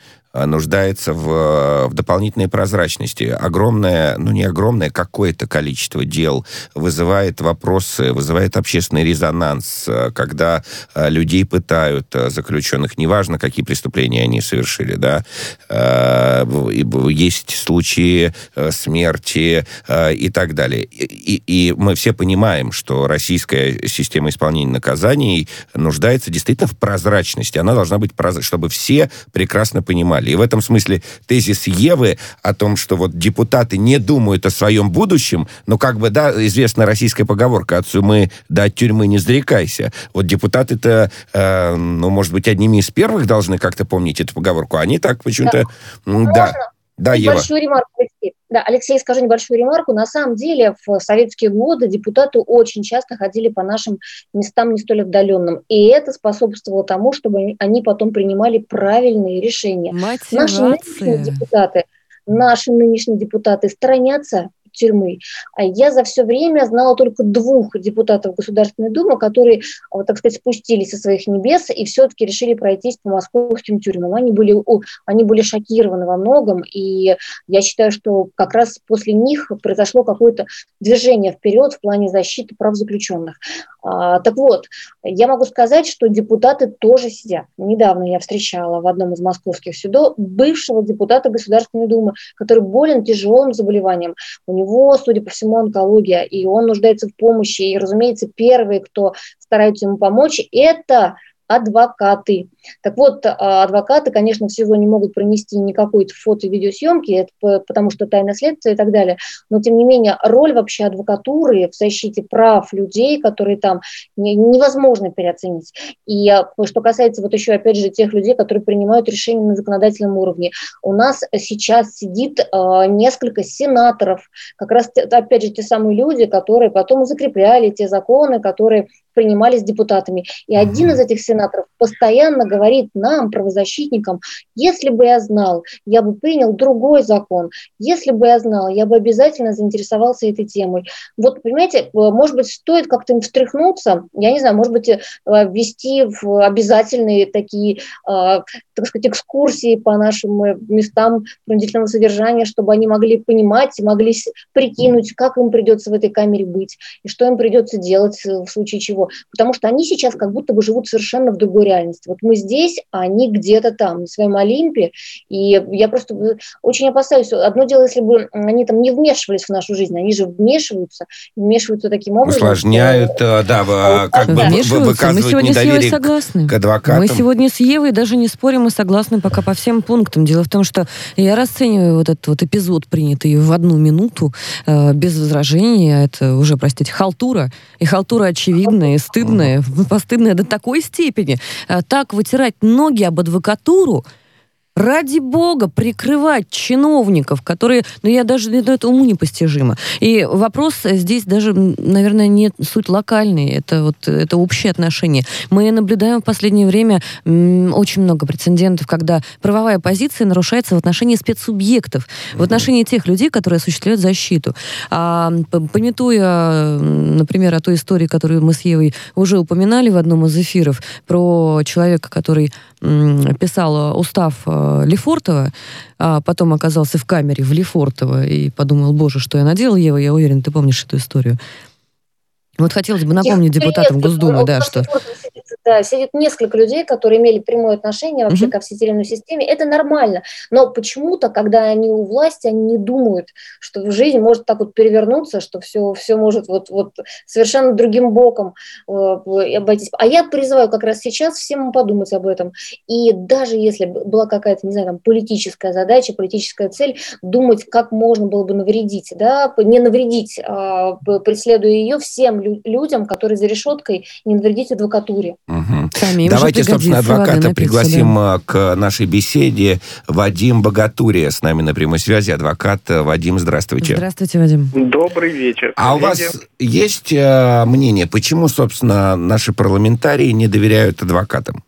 нуждается в, в дополнительной прозрачности. Огромное, ну не огромное, какое-то количество дел вызывает вопросы, вызывает общественный резонанс, э, когда э, людей пытают, заключенных, неважно, какие преступления они совершили, да, есть случаи смерти и так далее. И, и мы все понимаем, что российская система исполнения наказаний нуждается действительно в прозрачности. Она должна быть прозрачной, чтобы все прекрасно понимали, далее. И в этом смысле тезис Евы о том, что вот депутаты не думают о своем будущем, ну, как бы, да, известна российская поговорка «от сумы до от тюрьмы не зарекайся». Вот депутаты-то, э, ну, может быть, одними из первых должны как-то помнить эту поговорку. Они так почему-то... Да. да. Да, Ева. Большую ремарку, Алексей. Да, Алексей, скажу небольшую ремарку. На самом деле, в советские годы депутаты очень часто ходили по нашим местам не столь отдаленным. И это способствовало тому, чтобы они потом принимали правильные решения. Мотивация. Наши нынешние депутаты, наши нынешние депутаты сторонятся тюрьмы. А я за все время знала только двух депутатов Государственной Думы, которые, вот, так сказать, спустились со своих небес и все-таки решили пройтись по московским тюрьмам. Они были, они были шокированы во многом, и я считаю, что как раз после них произошло какое-то движение вперед в плане защиты прав заключенных. А, так вот, я могу сказать, что депутаты тоже сидят. Недавно я встречала в одном из московских судов бывшего депутата Государственной Думы, который болен тяжелым заболеванием. У него, судя по всему, онкология, и он нуждается в помощи. И, разумеется, первые, кто стараются ему помочь, это адвокаты. Так вот, а, адвокаты, конечно, всего не могут пронести никакой фото- и видеосъемки, потому что тайна следствия и так далее, но, тем не менее, роль вообще адвокатуры в защите прав людей, которые там, невозможно переоценить. И а, что касается вот еще, опять же, тех людей, которые принимают решения на законодательном уровне, у нас сейчас сидит э, несколько сенаторов, как раз, опять же, те самые люди, которые потом закрепляли те законы, которые принимались депутатами. И один из этих сенаторов постоянно говорит нам, правозащитникам, если бы я знал, я бы принял другой закон, если бы я знал, я бы обязательно заинтересовался этой темой. Вот, понимаете, э, может быть, стоит как-то им встряхнуться, я не знаю, может быть, э, ввести в обязательные такие, э, так сказать, экскурсии по нашим местам принудительного содержания, чтобы они могли понимать, могли прикинуть, как им придется в этой камере быть, и что им придется делать в случае чего. Потому что они сейчас как будто бы живут совершенно в другой реальности. Вот мы здесь, а они где-то там, на своем Олимпе. И я просто очень опасаюсь. Одно дело, если бы они там не вмешивались в нашу жизнь, они же вмешиваются, вмешиваются таким образом. Усложняют, что... да, а, как бы выказывают Мы сегодня с Евой согласны. к адвокатам. Мы сегодня с Евой даже не спорим, мы согласны пока по всем пунктам. Дело в том, что я расцениваю вот этот вот эпизод, принятый в одну минуту, э, без возражения. Это уже, простите, халтура. И халтура очевидная, и стыдная, постыдная до такой степени. Э, так вытирать ноги об адвокатуру, ради бога, прикрывать чиновников, которые, ну, я даже, ну, это уму непостижимо. И вопрос здесь даже, наверное, не суть локальный, это вот, это общее отношение. Мы наблюдаем в последнее время очень много прецедентов, когда правовая позиция нарушается в отношении спецсубъектов, в отношении тех людей, которые осуществляют защиту. А, пометуя, например, о той истории, которую мы с Евой уже упоминали в одном из эфиров, про человека, который писал устав э, Лефортова, а потом оказался в камере в Лефортово и подумал, боже, что я наделал, Ева, я уверен, ты помнишь эту историю. Вот хотелось бы напомнить депутатам Госдумы, да, что... да, сидит несколько людей, которые имели прямое отношение вообще mm-hmm. ко всей тюремной системе. Это нормально. Но почему-то, когда они у власти, они не думают, что жизнь может так вот перевернуться, что все, все может вот, вот совершенно другим боком э, обойтись. А я призываю как раз сейчас всем подумать об этом. И даже если была какая-то, не знаю, там, политическая задача, политическая цель, думать, как можно было бы навредить, да, не навредить, а преследуя ее всем людям, которые за решеткой, не навредить адвокатуре. Угу. Давайте, собственно, адвоката пригласим да. к нашей беседе. Вадим Богатурия с нами на прямой связи. Адвокат Вадим, здравствуйте. Здравствуйте, Вадим. Добрый вечер. А у вас есть э, мнение, почему, собственно, наши парламентарии не доверяют адвокатам?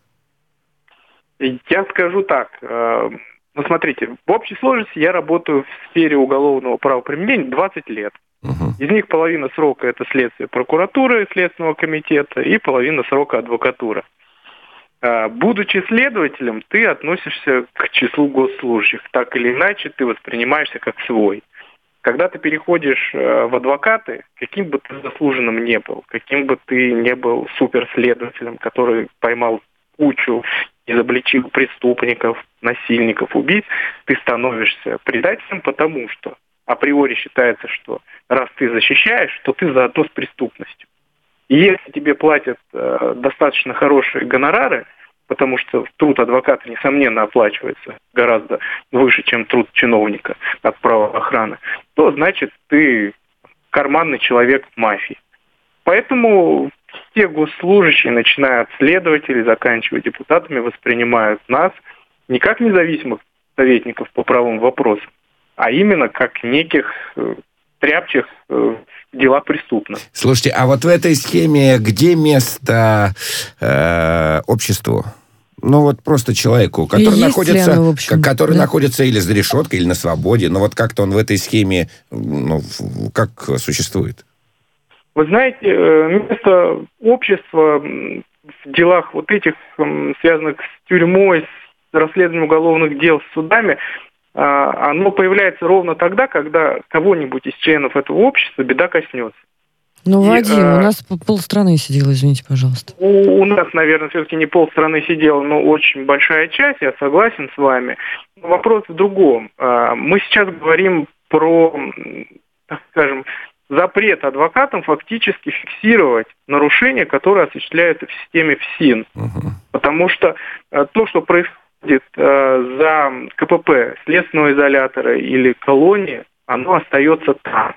Я скажу так. Э, ну, смотрите, в общей сложности я работаю в сфере уголовного правоприменения 20 лет. Угу. Из них половина срока это следствие прокуратуры, Следственного комитета, и половина срока адвокатура. Э, будучи следователем, ты относишься к числу госслужащих. Так или иначе, ты воспринимаешься как свой. Когда ты переходишь э, в адвокаты, каким бы ты заслуженным не был, каким бы ты не был суперследователем, который поймал кучу изобличил преступников, насильников, убийц, ты становишься предателем, потому что априори считается, что раз ты защищаешь, то ты заодно с преступностью. И если тебе платят э, достаточно хорошие гонорары, потому что труд адвоката, несомненно, оплачивается гораздо выше, чем труд чиновника от правоохраны, то значит ты карманный человек мафии. Поэтому все госслужащие, начиная от следователей, заканчивая депутатами, воспринимают нас не как независимых советников по правым вопросам, а именно как неких э, тряпчих э, в делах преступных. Слушайте, а вот в этой схеме где место э, обществу? Ну вот просто человеку, который находится, оно, общем, который да? находится или за решеткой, или на свободе, но вот как-то он в этой схеме, ну, как существует? Вы знаете, э, место общества в делах вот этих, связанных с тюрьмой, с расследованием уголовных дел, с судами, оно появляется ровно тогда, когда кого-нибудь из членов этого общества беда коснется. Ну, Вадим, а, у нас полстраны сидело, извините, пожалуйста. У, у нас, наверное, все-таки не полстраны сидела, но очень большая часть, я согласен с вами. Вопрос в другом. А, мы сейчас говорим про, так скажем, запрет адвокатам фактически фиксировать нарушения, которые осуществляются в системе ФСИН. Угу. Потому что э, то, что происходит э, за КПП, следственного изолятора или колонии, оно остается там.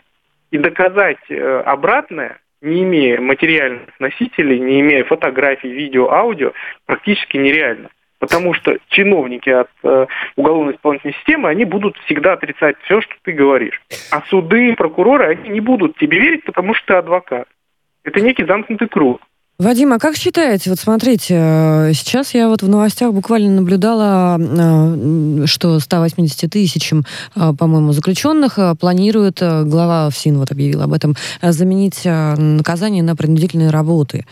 И доказать э, обратное, не имея материальных носителей, не имея фотографий, видео, аудио, практически нереально. Потому что чиновники от э, уголовной исполнительной системы, они будут всегда отрицать все, что ты говоришь. А суды, прокуроры, они не будут тебе верить, потому что ты адвокат. Это некий замкнутый круг. Вадим, а как считаете, вот смотрите, э, сейчас я вот в новостях буквально наблюдала, э, что 180 тысячам, э, по-моему, заключенных планирует, глава ФСИН вот объявил об этом, заменить наказание на принудительные работы.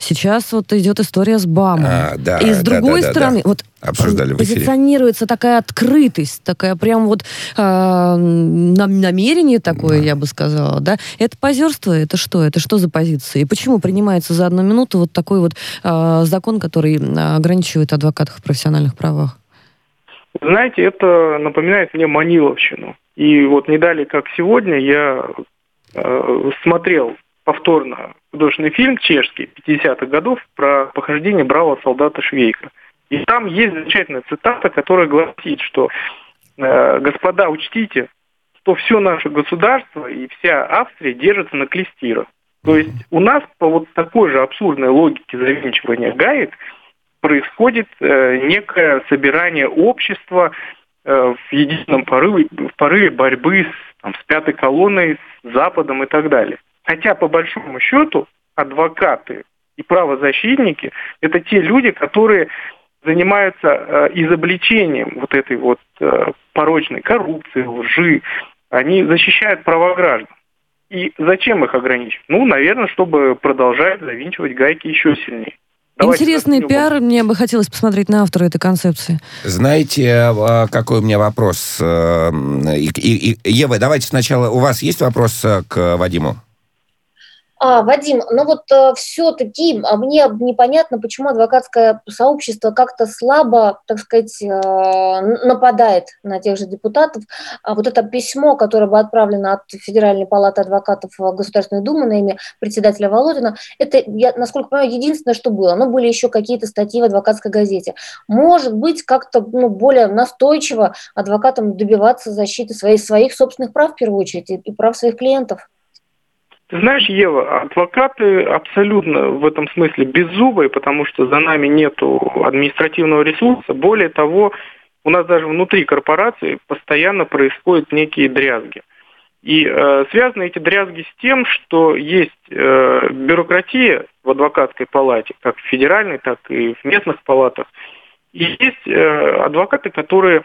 Сейчас вот идет история с БАМом. А, да, И с другой да, да, стороны, да. вот обсуждали в эфире. Позиционируется такая открытость, такая прям вот э, намерение такое, да. я бы сказала, да? Это позерство, это что? Это что за позиция? И почему принимается за одну минуту вот такой вот э, закон, который ограничивает адвокатов в профессиональных правах? Знаете, это напоминает мне Маниловщину. И вот не далее, как сегодня, я э, смотрел повторно художественный фильм чешский 50-х годов про похождение бравого солдата Швейка. И там есть замечательная цитата, которая гласит, что э, господа, учтите, что все наше государство и вся Австрия держится на клестирах. То есть у нас по вот такой же абсурдной логике завинчивания гаек происходит э, некое собирание общества э, в едином порыве, в порыве борьбы с, там, с пятой колонной, с Западом и так далее. Хотя по большому счету адвокаты и правозащитники – это те люди, которые занимаются э, изобличением вот этой вот э, порочной коррупции, лжи. Они защищают права граждан. И зачем их ограничивать? Ну, наверное, чтобы продолжать завинчивать гайки еще сильнее. Давайте Интересный пиар. Мне бы хотелось посмотреть на автора этой концепции. Знаете, а, какой у меня вопрос? Э, Ева, давайте сначала... У вас есть вопрос к Вадиму? А, Вадим, ну вот э, все-таки а мне непонятно, почему адвокатское сообщество как-то слабо, так сказать, э, нападает на тех же депутатов. А вот это письмо, которое было отправлено от Федеральной палаты адвокатов Государственной Думы на имя председателя Володина, это, я, насколько понимаю, единственное, что было. Но были еще какие-то статьи в адвокатской газете. Может быть, как-то ну, более настойчиво адвокатам добиваться защиты своих, своих собственных прав, в первую очередь, и, и прав своих клиентов. Ты знаешь, Ева, адвокаты абсолютно в этом смысле беззубые, потому что за нами нет административного ресурса. Более того, у нас даже внутри корпорации постоянно происходят некие дрязги. И э, связаны эти дрязги с тем, что есть э, бюрократия в адвокатской палате, как в федеральной, так и в местных палатах. И есть э, адвокаты, которые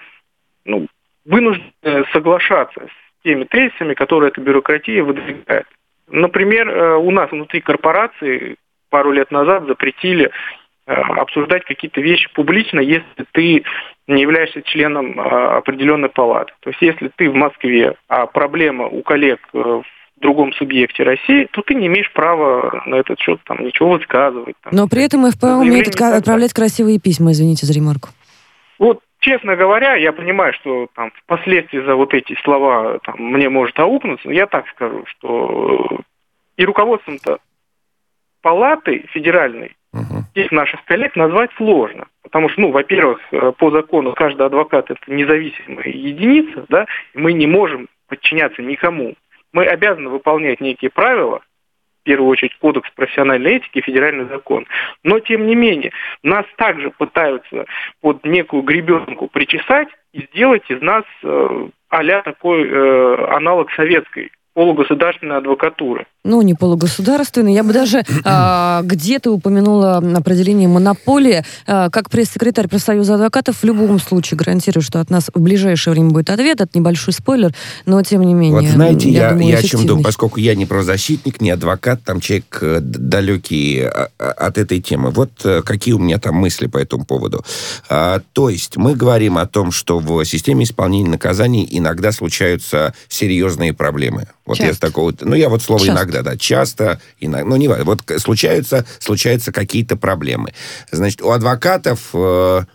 ну, вынуждены соглашаться с теми тезисами, которые эта бюрократия выдвигает. Например, э, у нас внутри корпорации пару лет назад запретили э, обсуждать какие-то вещи публично, если ты не являешься членом э, определенной палаты. То есть если ты в Москве, а проблема у коллег в другом субъекте России, то ты не имеешь права на этот счет там ничего высказывать. Там, Но при этом ФПА умеет отправлять красивые письма, извините за ремарку. Вот честно говоря, я понимаю, что там впоследствии за вот эти слова там, мне может аукнуться, но я так скажу, что и руководством-то палаты федеральной uh-huh. этих наших коллег назвать сложно. Потому что, ну, во-первых, э, по закону каждый адвокат это независимая единица, да, мы не можем подчиняться никому. Мы обязаны выполнять некие правила, первую очередь кодекс профессиональной этики, федеральный закон. Но, тем не менее, нас также пытаются под некую гребенку причесать и сделать из нас э, а такой э, аналог советской полугосударственной адвокатуры. Ну, не полугосударственной. Я бы даже э, где-то упомянула определение монополии. Э, как пресс-секретарь профсоюза адвокатов в любом случае гарантирую, что от нас в ближайшее время будет ответ. Это небольшой спойлер, но тем не менее. Вот знаете, я, я, думаю, я о чем думаю, поскольку я не правозащитник, не адвокат, там человек э, далекий а, от этой темы. Вот э, какие у меня там мысли по этому поводу. А, то есть мы говорим о том, что в системе исполнения наказаний иногда случаются серьезные проблемы. Вот часто. я с такого... Ну, я вот слово часто. иногда, да, часто, ну, не важно. Вот случаются, случаются какие-то проблемы. Значит, у адвокатов... Э,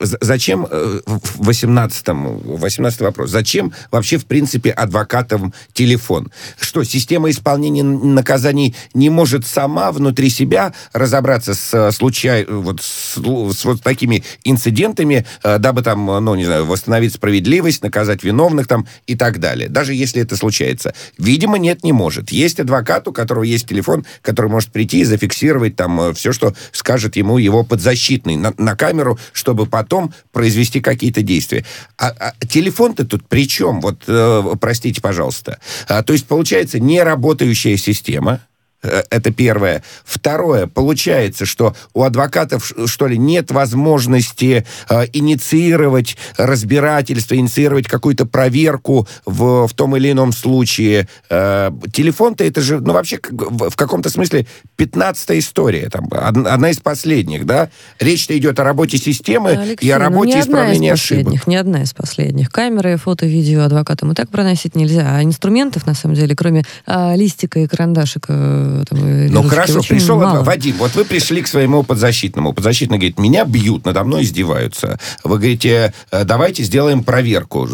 Зачем, э, в 18 18 вопрос, зачем вообще, в принципе, адвокатам телефон? Что, система исполнения наказаний не может сама внутри себя разобраться с, случай, вот, с, с вот такими инцидентами, э, дабы там, ну, не знаю, восстановить справедливость, наказать виновных там и так далее, даже если это случается? Видимо, нет, не может. Есть адвокат, у которого есть телефон, который может прийти и зафиксировать там э, все, что скажет ему его подзащитный на, на камеру, чтобы чтобы потом произвести какие-то действия. А, а телефон-то тут при чем? Вот, э, простите, пожалуйста. А, то есть, получается, неработающая система, это первое. Второе, получается, что у адвокатов, что ли, нет возможности э, инициировать разбирательство, инициировать какую-то проверку в, в том или ином случае. Э, телефон-то это же, ну, вообще, в, каком-то смысле, пятнадцатая история, там, одна из последних, да? Речь-то идет о работе системы Алексей, и о ну, работе ну, исправления ошибок. Не одна из последних. Камеры, фото, видео адвокатам и так проносить нельзя. А инструментов, на самом деле, кроме а, листика и карандашика Ну хорошо, пришел мало. Вадим, вот вы пришли к своему подзащитному. Подзащитный говорит, меня бьют, надо мной издеваются. Вы говорите, «Э, давайте сделаем проверку.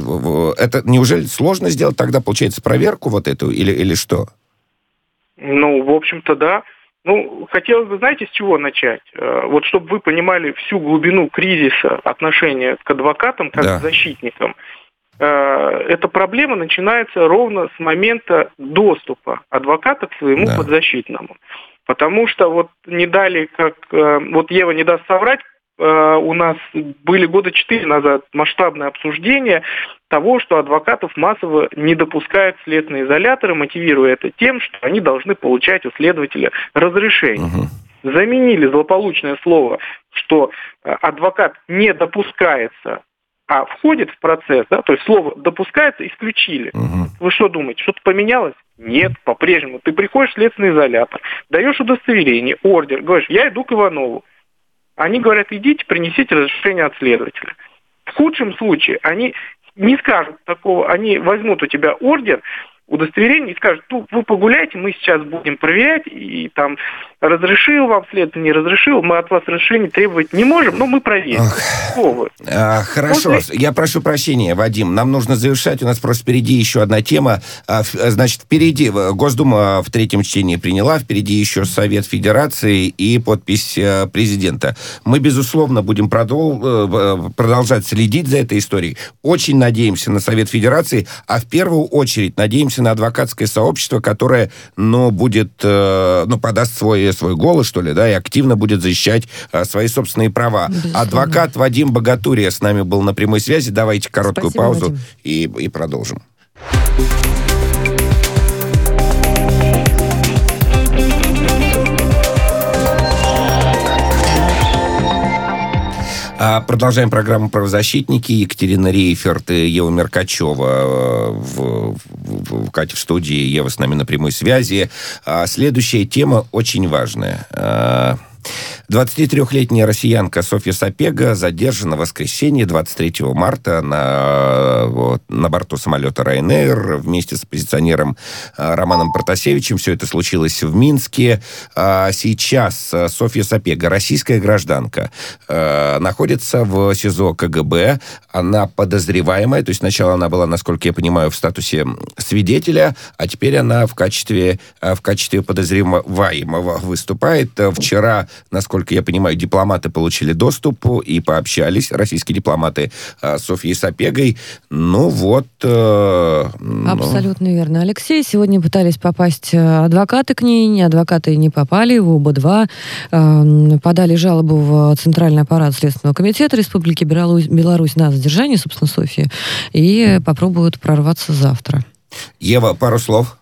Это неужели сложно сделать тогда, получается, проверку вот эту или, или что? Ну, в общем-то, да. Ну, хотелось бы, знаете, с чего начать? Э, вот чтобы вы понимали всю глубину кризиса отношения к адвокатам, как да. к защитникам. Э, эта проблема начинается ровно с момента доступа адвоката к своему да. подзащитному. Потому что вот не дали, как э, вот Ева не даст соврать, э, у нас были года четыре назад масштабное обсуждение того, что адвокатов массово не допускают в следственные изоляторы, мотивируя это тем, что они должны получать у следователя разрешение. Угу. Заменили злополучное слово, что адвокат не допускается а входит в процесс, да, то есть слово допускается, исключили. Угу. Вы что думаете, что-то поменялось? Нет, по-прежнему. Ты приходишь в следственный изолятор, даешь удостоверение, ордер, говоришь, я иду к Иванову. Они говорят, идите, принесите разрешение от следователя. В худшем случае они не скажут такого, они возьмут у тебя ордер, удостоверение и скажет, ну, вы погуляйте, мы сейчас будем проверять, и там разрешил вам след, не разрешил, мы от вас разрешение требовать не можем, но мы проверим. Ох. А, хорошо, После... я прошу прощения, Вадим, нам нужно завершать, у нас просто впереди еще одна тема. А, значит, впереди Госдума в третьем чтении приняла, впереди еще Совет Федерации и подпись э, президента. Мы, безусловно, будем продол... Э, продолжать следить за этой историей. Очень надеемся на Совет Федерации, а в первую очередь надеемся на адвокатское сообщество, которое, ну, будет, э, ну, подаст свой свой голос, что ли, да, и активно будет защищать а, свои собственные права. Безусловно. Адвокат Вадим Богатурия с нами был на прямой связи. Давайте короткую Спасибо, паузу и, и продолжим. Продолжаем программу «Правозащитники». Екатерина Рейферт и Ева Меркачева э, в, в, в, Кате в студии. Ева с нами на прямой связи. А следующая тема очень важная. А, 23-летняя россиянка Софья Сапега задержана в воскресенье 23 марта на, вот, на борту самолета Ryanair вместе с оппозиционером а, Романом Протасевичем. Все это случилось в Минске. А сейчас а, Софья Сапега, российская гражданка, находится в СИЗО КГБ. Она подозреваемая, то есть сначала она была, насколько я понимаю, в статусе свидетеля, а теперь она в качестве, в качестве подозреваемого выступает. Вчера, насколько насколько я понимаю, дипломаты получили доступ и пообщались, российские дипломаты, а, с Софьей Сапегой. Ну вот... Э, ну... Абсолютно верно, Алексей. Сегодня пытались попасть э, адвокаты к ней, адвокаты не попали, оба два э, подали жалобу в Центральный аппарат Следственного комитета Республики Беларусь на задержание, собственно, Софьи, и попробуют прорваться завтра. Ева, пару слов.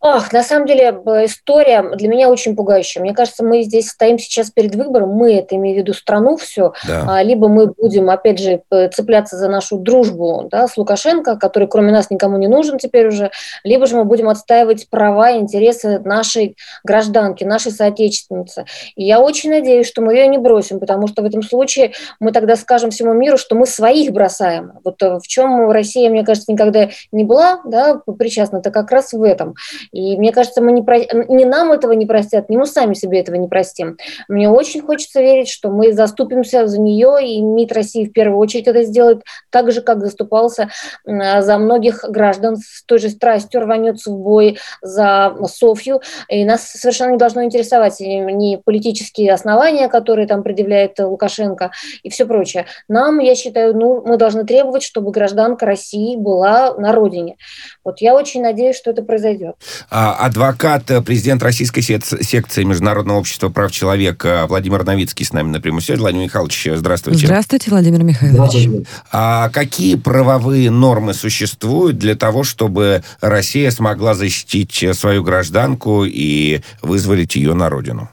Ах, на самом деле история для меня очень пугающая. Мне кажется, мы здесь стоим сейчас перед выбором, мы, это имею в виду страну всю, да. А, либо мы будем, опять же, цепляться за нашу дружбу да, с Лукашенко, который кроме нас никому не нужен теперь уже, либо же мы будем отстаивать права и интересы нашей гражданки, нашей соотечественницы. И я очень надеюсь, что мы ее не бросим, потому что в этом случае мы тогда скажем всему миру, что мы своих бросаем. Вот э, в чем Россия, мне кажется, никогда не была да, причастна, это как раз в этом. И мне кажется, мы не, про... не нам этого не простят, не мы сами себе этого не простим. Мне очень хочется верить, что мы заступимся за нее, и МИД России в первую очередь это сделает так же, как заступался за многих граждан с той же страстью рванется в бой за Софью. И нас совершенно не должно интересовать ни политические основания, которые там предъявляет Лукашенко и все прочее. Нам, я считаю, ну, мы должны требовать, чтобы гражданка России была на родине. Вот я очень надеюсь, что это произойдет. А, адвокат, э, президент российской секции Международного общества прав человека Владимир Новицкий с нами на прямой связи. Владимир Михайлович, здравствуйте. Здравствуйте, Владимир Михайлович. Здравствуйте. А какие правовые нормы существуют для того, чтобы Россия смогла защитить свою гражданку и вызволить ее на родину?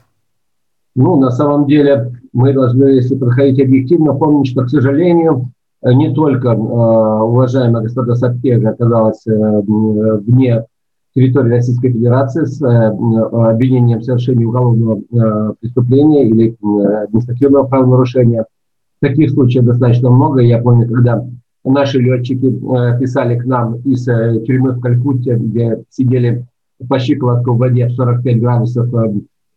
Ну, на самом деле, мы должны, если подходить объективно, помнить, что, к сожалению, не только э, уважаемая господа Сапега оказалась э, вне территории Российской Федерации с э, обвинением в совершении уголовного э, преступления или э, административного правонарушения. Таких случаев достаточно много. Я помню, когда наши летчики писали к нам из тюрьмы в Калькутте, где сидели по щиколотку в воде в 45 градусов,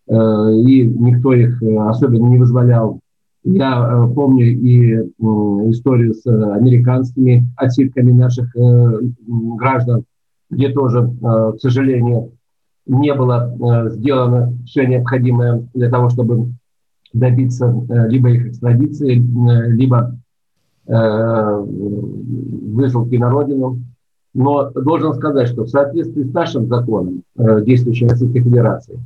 и никто их особенно не вызволял. Я помню и историю с американскими отсидками наших граждан, где тоже, э, к сожалению, не было э, сделано все необходимое для того, чтобы добиться э, либо их экстрадиции, либо высылки на родину. Но должен сказать, что в соответствии с нашим законом, действующим Российской Федерации,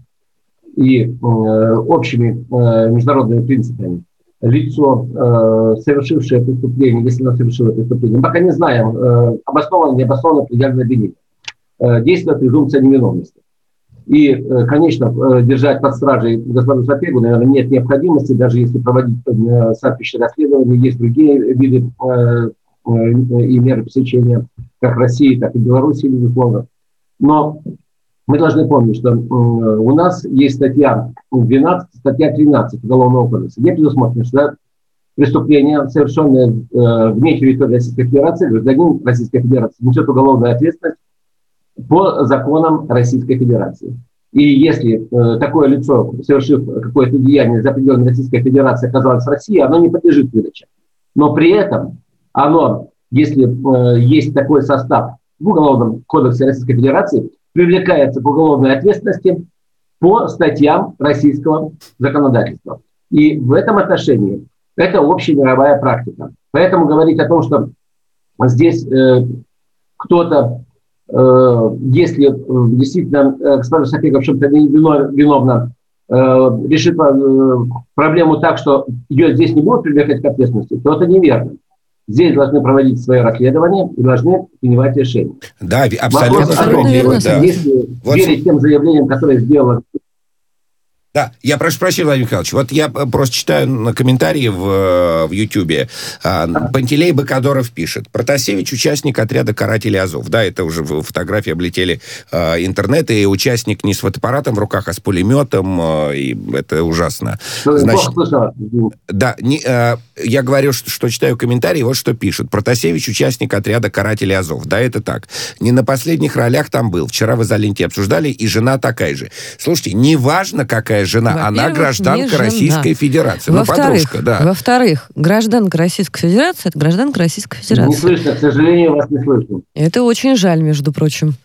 и общими международными принципами, лицо, совершившее преступление, если оно совершило преступление, мы пока не знаем, обоснованно, не обоснованно предъявлено обвинение. Э, действует презумпция невиновности. И, э, конечно, э, держать под стражей господину Сапегу, наверное, нет необходимости, даже если проводить соответствующее расследование, есть другие виды и меры пресечения, как России, так и Беларуси, безусловно. Но мы должны помнить, что у нас есть статья 12, статья 13 Уголовного кодекса, где предусмотрено, что преступление, совершенное вне территории Российской Федерации, гражданин Российской Федерации несет уголовную ответственность по законам Российской Федерации. И если э, такое лицо, совершив какое-то деяние за пределами Российской Федерации, оказалось в России, оно не подлежит выдаче. Но при этом оно, если э, есть такой состав в Уголовном кодексе Российской Федерации, привлекается к уголовной ответственности по статьям российского законодательства. И в этом отношении это общемировая практика. Поэтому говорить о том, что здесь э, кто-то, если э, действительно э, госпожа София в чем-то виновна, э, решит э, проблему так, что ее здесь не будут привлекать к ответственности, то это неверно. Здесь должны проводить свои расследования и должны принимать решения. Да, абсолютно справедливо. Да. Если вот. верить тем заявлениям, которые сделала да, я прошу прощения, Владимир Михайлович. Вот я просто читаю на комментарии в, э, в Ютьюбе. А, Пантелей Бакадоров пишет. Протасевич участник отряда карателей Азов. Да, это уже фотографии облетели э, интернет, и участник не с фотоаппаратом в руках, а с пулеметом, э, и это ужасно. Ну, Значит, да, не, э, я говорю, что, что читаю комментарии, вот что пишут. Протасевич участник отряда карателей Азов. Да, это так. Не на последних ролях там был. Вчера в изоленте обсуждали, и жена такая же. Слушайте, неважно, какая жена, она гражданка Российской Федерации. Ну, во-вторых, ну, да. Во-вторых, гражданка Российской Федерации – это гражданка Российской Федерации. Не слышно, к сожалению, вас не слышно. Это очень жаль, между прочим.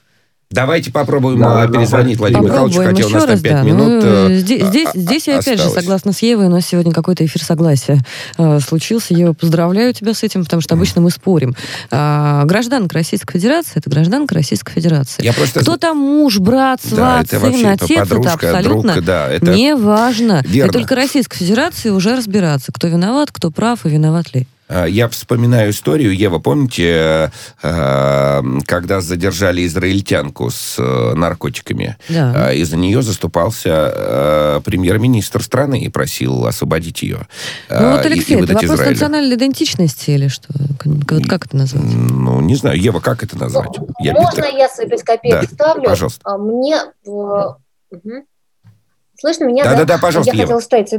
Давайте попробуем да, а, перезвонить Владимир Михайлович, хотя у нас там 5 да. минут. Ну, здесь, э, здесь, здесь я опять же согласна с Евой, у нас сегодня какой-то эфир согласия э, случился. Ева, поздравляю тебя с этим, потому что обычно мы спорим. Э, гражданка Российской Федерации – это гражданка Российской Федерации. Я просто... Кто там муж, брат, сват, да, сын, отец, это абсолютно друг, да, это... не важно. Верно. И только Российской Федерации уже разбираться, кто виноват, кто прав и виноват ли. А, я вспоминаю историю, Ева, помните, а, когда задержали израильтянку с э, наркотиками? Да. А, из-за нее заступался премьер-министр страны и просил освободить ее. Ну вот, Алексей, и, и это вопрос Израилю. национальной идентичности или что? Как это назвать? Ну, не знаю. Ева, как это назвать? Я Можно Питер. я свои 5 копеек да. ставлю? Пожалуйста. Мне... Угу. Слышно меня? Да, да, да, пожалуйста. Я хотела ставить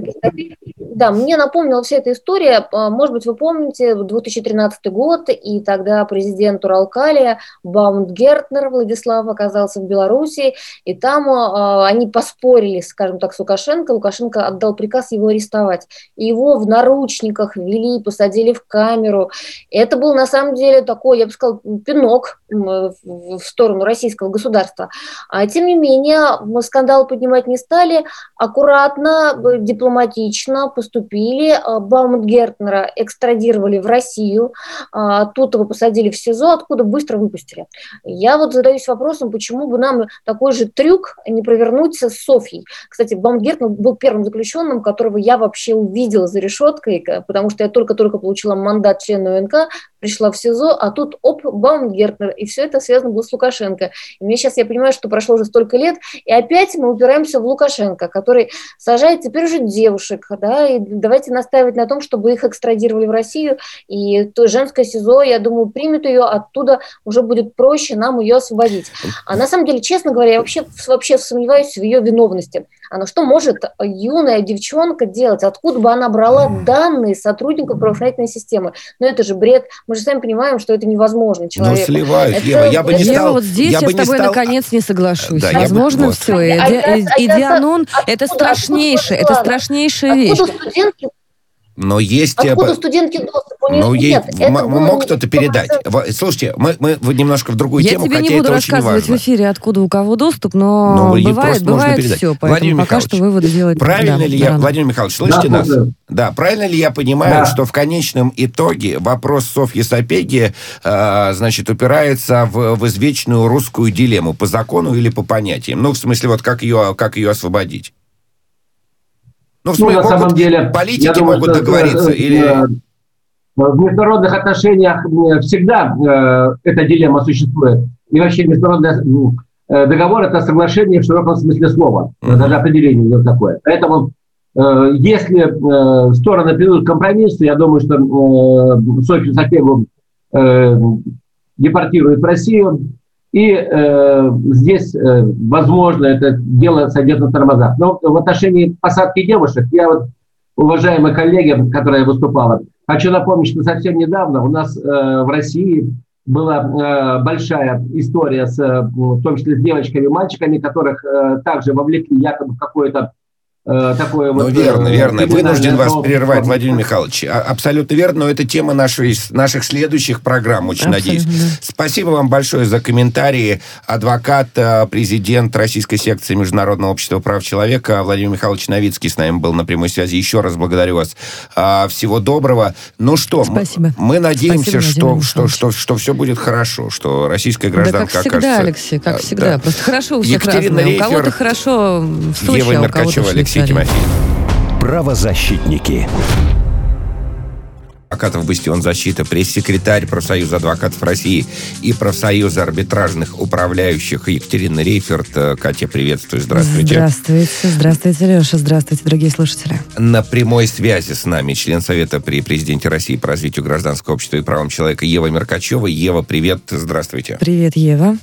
Да, мне напомнила вся эта история. А, может быть, вы помните, 2013 год, и тогда президент Уралкалия Баундгертнер Владислав оказался в Беларуси, и там а, они поспорили, скажем так, с Лукашенко. Лукашенко отдал приказ его арестовать. И его в наручниках вели, посадили в камеру. Это был, на самом деле, такой, я бы сказала, пинок в сторону российского государства. А, тем не менее, мы скандал поднимать не стали, аккуратно, дипломатично поступили. Э, Баумгертнера экстрадировали в Россию, а, тут его посадили в СИЗО, откуда быстро выпустили. Я вот задаюсь вопросом, почему бы нам такой же трюк не провернуться с Софьей. Кстати, Баумгертнер был первым заключенным, которого я вообще увидела за решеткой, потому что я только-только получила мандат члена УНК, пришла в СИЗО, а тут оп, Баумгертнер, и все это связано было с Лукашенко. И мне сейчас, я понимаю, что прошло уже столько лет, и опять мы упираемся в Лукашенко, который сажает теперь уже девушек, да, и давайте настаивать на том, чтобы их экстрадировали в Россию, и то женское СИЗО, я думаю, примет ее, оттуда уже будет проще нам ее освободить. А на самом деле, честно говоря, я вообще, вообще сомневаюсь в ее виновности. Она что может юная девчонка делать? Откуда бы она брала данные сотрудников правоохранительной системы? Ну, это же бред. Мы же сами понимаем, что это невозможно ну, человеку. Ну, сливают, это, Ева. Я бы не стал... вот здесь я, я с тобой стал... наконец не соглашусь. Да, Возможно, бы... все. А, а, а, Идианон – это страшнейшее, это страшнейшая вещь. Откуда студентки но есть... Откуда студентки доступ? У них ну, нет. Есть, мог кто-то передать. Слушайте, мы, мы немножко в другую Я тему, тебе хотя не буду это рассказывать в эфире, откуда у кого доступ, но, но бывает, бывает все, поэтому Владимир пока Михайлович, что выводы делать... Правильно да, ли я... Рано. Владимир Михайлович, слышите да, нас? Да. да, правильно ли я понимаю, да. что в конечном итоге вопрос Софьи Сапеги, э, значит, упирается в, в извечную русскую дилемму по закону или по понятиям? Ну, в смысле, вот как ее, как ее освободить? Ну, ну, на самом деле, политики думаю, могут что, договориться? Э, или... Э, в международных отношениях э, всегда э, эта дилемма существует. И вообще международный ну, договор – это соглашение в широком смысле слова. Mm-hmm. Даже определение у него такое. Поэтому э, если э, стороны придут к компромиссу, я думаю, что э, Софью Сапегу э, депортируют в Россию, и э, здесь, э, возможно, это дело сойдет на тормозах. Но в отношении посадки девушек, я вот, уважаемые коллеги, которая выступала, хочу напомнить, что совсем недавно у нас э, в России была большая история, с, в том числе с девочками и мальчиками, которых также вовлекли якобы в какое-то Э, такое ну, вот... верно, э, верно. Вынужден вас прервать, Владимир Михайлович. А, абсолютно верно, но это тема нашей, наших следующих программ, очень Абсолютно. надеюсь. Спасибо вам большое за комментарии. Адвокат, э, президент Российской секции Международного общества прав человека Владимир Михайлович Новицкий с нами был на прямой связи. Еще раз благодарю вас. А, всего доброго. Ну что, Спасибо. мы надеемся, Спасибо, что, что, что, что все будет хорошо, что российская гражданка да, как всегда, окажется... Алексей, как всегда. Да. Просто хорошо у всех Екатерина разное. Рейфер, у кого-то хорошо в Сочи, Ева а у кого-то Алексей Алексей Тимофеев. Правозащитники. Адвокатов «Бастион защиты», пресс-секретарь профсоюза адвокатов России и профсоюза арбитражных управляющих Екатерина Рейферт. Катя, приветствую, здравствуйте. Здравствуйте, здравствуйте, Леша, здравствуйте, дорогие слушатели. На прямой связи с нами член Совета при президенте России по развитию гражданского общества и правам человека Ева Меркачева. Ева, привет, здравствуйте. Привет, Ева.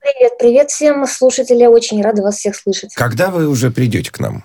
Привет, привет всем слушатели, очень рада вас всех слышать. Когда вы уже придете к нам?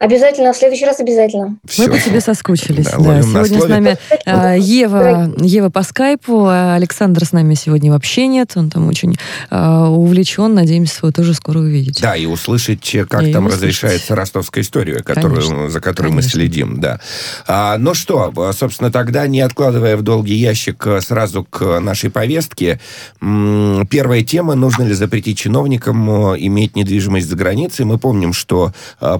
Обязательно, в следующий раз обязательно. Все. Мы по тебе соскучились. Да, да. Сегодня с нами а, Ева, Ева по скайпу, а Александр с нами сегодня вообще нет, он там очень а, увлечен, надеемся, его тоже скоро увидеть. Да, и услышать, как и там услышать. разрешается ростовская история, которую, за которой Конечно. мы следим. Да. А, ну что, собственно, тогда, не откладывая в долгий ящик сразу к нашей повестке, первая тема, нужно ли запретить чиновникам иметь недвижимость за границей. Мы помним, что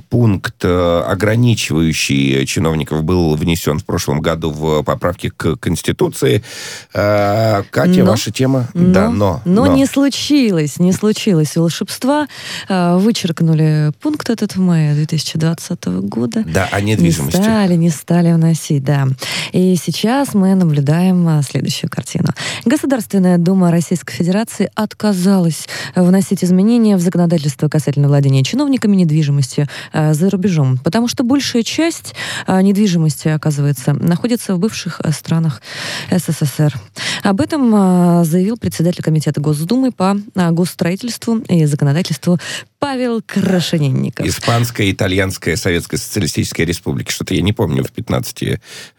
пункт Э, ограничивающий чиновников был внесен в прошлом году в поправке к Конституции. Э, Катя, но, ваша тема? Но, да, но, но. Но не случилось, не случилось волшебства. Э, вычеркнули пункт этот в мае 2020 года. Да, о недвижимости. Не стали, не стали вносить, да. И сейчас мы наблюдаем следующую картину. Государственная Дума Российской Федерации отказалась вносить изменения в законодательство касательно владения чиновниками недвижимостью за рубежом рубежом, потому что большая часть а, недвижимости, оказывается, находится в бывших э, странах СССР. Об этом а, заявил председатель Комитета Госдумы по а, госстроительству и законодательству Павел Крашенинников. Испанская, итальянская, советская социалистическая республика. Что-то я не помню в 15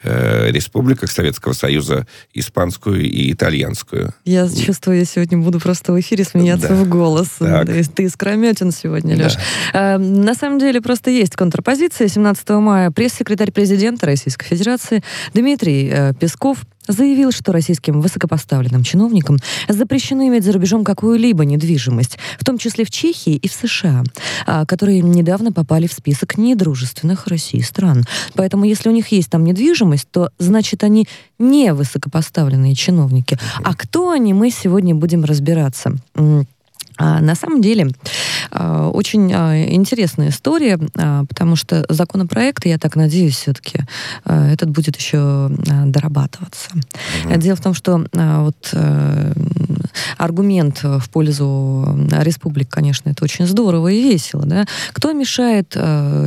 э, республиках Советского Союза испанскую и итальянскую. Я чувствую, я сегодня буду просто в эфире смеяться да. в голос. Так. Ты искрометен сегодня, да. Леш. Э, на самом деле просто есть контрпозиция. 17 мая пресс-секретарь президента Российской Федерации Дмитрий э, Песков заявил, что российским высокопоставленным чиновникам запрещено иметь за рубежом какую-либо недвижимость, в том числе в Чехии и в США, а, которые недавно попали в список недружественных России стран. Поэтому если у них есть там недвижимость, то значит они не высокопоставленные чиновники. А кто они, мы сегодня будем разбираться. А, на самом деле а, очень а, интересная история, потому что законопроект, я так надеюсь, все-таки этот будет еще дорабатываться. Угу. Дело в том, что вот э, аргумент в пользу республик, конечно, это очень здорово и весело, да. Кто мешает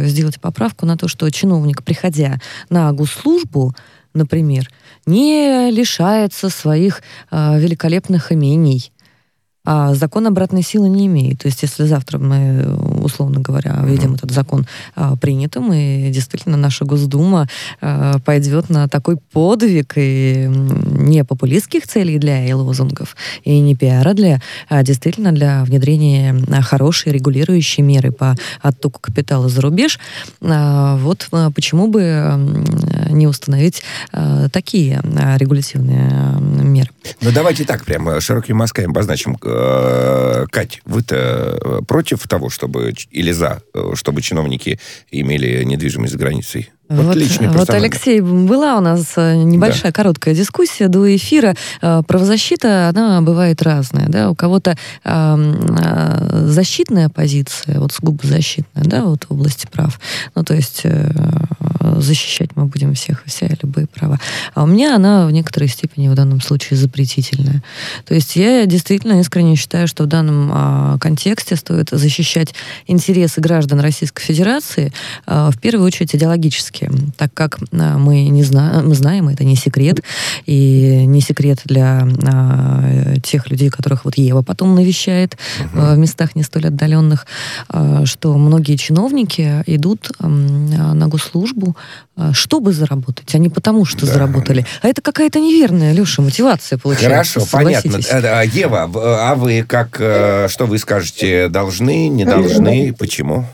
сделать поправку на то, что чиновник, приходя на госслужбу, например, не лишается своих великолепных имений, а закон обратной силы не имеет. То есть, если завтра мы, условно говоря, видим mm-hmm. этот закон а, принятым, и действительно наша Госдума а, пойдет на такой подвиг и не популистских целей для и лозунгов, и не пиара для, а действительно для внедрения хорошей регулирующей меры по оттоку капитала за рубеж, а, вот а, почему бы не установить а, такие а, регулятивные меры. Ну, давайте так прямо широким мазками обозначим Кать, вы-то э, против того, чтобы, или за, э, чтобы чиновники имели недвижимость за границей? Вот, вот, Алексей, была у нас небольшая да. короткая дискуссия до эфира. Правозащита, она бывает разная. Да? У кого-то э, защитная позиция, вот сугубо защитная, да, вот в области прав. Ну, то есть э, защищать мы будем всех и вся, любые права. А у меня она в некоторой степени в данном случае запретительная. То есть я действительно искренне считаю, что в данном э, контексте стоит защищать интересы граждан Российской Федерации э, в первую очередь идеологически риски, так как а, мы, не зна мы знаем, это не секрет, и не секрет для а, тех людей, которых вот Ева потом навещает uh-huh. в местах не столь отдаленных, а, что многие чиновники идут а, на госслужбу а, чтобы заработать, а не потому, что да. заработали. А это какая-то неверная, Леша, мотивация получается. Хорошо, понятно. Э, а, Ева, а вы как, э, что вы скажете, должны, не должны, почему?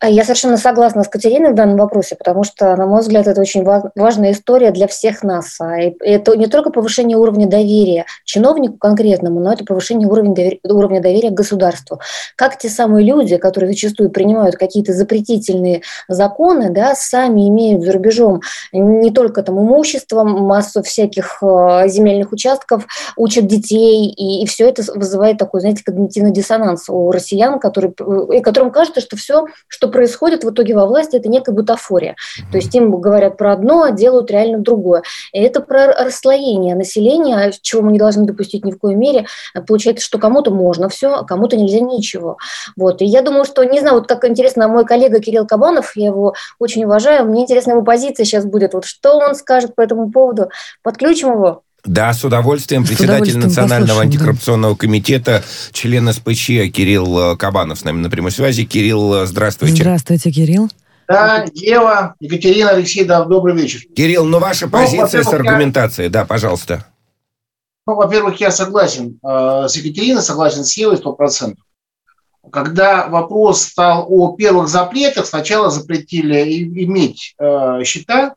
Я совершенно согласна с Катериной в данном вопросе, потому что, на мой взгляд, это очень важная история для всех нас. А это не только повышение уровня доверия чиновнику конкретному, но это повышение уровня доверия, уровня доверия государству. Как те самые люди, которые зачастую принимают какие-то запретительные законы, да, сами имеют за рубежом не только там имущество, массу всяких э, земельных участков, учат детей, и, и все это вызывает такой, знаете, когнитивный диссонанс у россиян, который, э, которым кажется, что все, что происходит в итоге во власти, это некая бутафория. То есть им говорят про одно, а делают реально другое. И это про расслоение населения, чего мы не должны допустить ни в коей мере. Получается, что кому-то можно все, а кому-то нельзя ничего. Вот. И я думаю, что, не знаю, вот как интересно, мой коллега Кирилл Кабанов, я его очень уважаю, мне интересна его позиция сейчас будет. Вот что он скажет по этому поводу? Подключим его. Да, с удовольствием. С Председатель удовольствием Национального антикоррупционного да. комитета, член СПЧ Кирилл э, Кабанов с нами на прямой связи. Кирилл, э, здравствуйте. Здравствуйте, Кирилл. Да, Ева, Екатерина, Алексей, да, добрый вечер. Кирилл, ну ваша ну, позиция с аргументацией, я... да, пожалуйста. Ну, во-первых, я согласен э, с Екатериной, согласен с Евой сто процентов. Когда вопрос стал о первых запретах, сначала запретили иметь э, счета,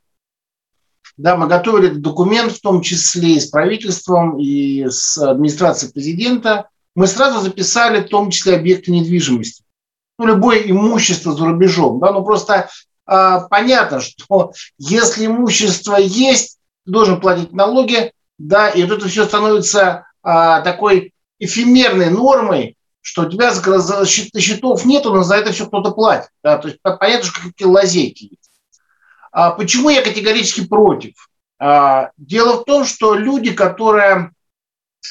да, мы готовили этот документ, в том числе и с правительством, и с администрацией президента. Мы сразу записали в том числе объекты недвижимости. Ну, любое имущество за рубежом. Да, ну, просто а, понятно, что если имущество есть, ты должен платить налоги, да, и вот это все становится а, такой эфемерной нормой, что у тебя счетов нету, но за это все кто-то платит. Да, то есть понятно, что какие лазейки почему я категорически против? А, дело в том, что люди, которые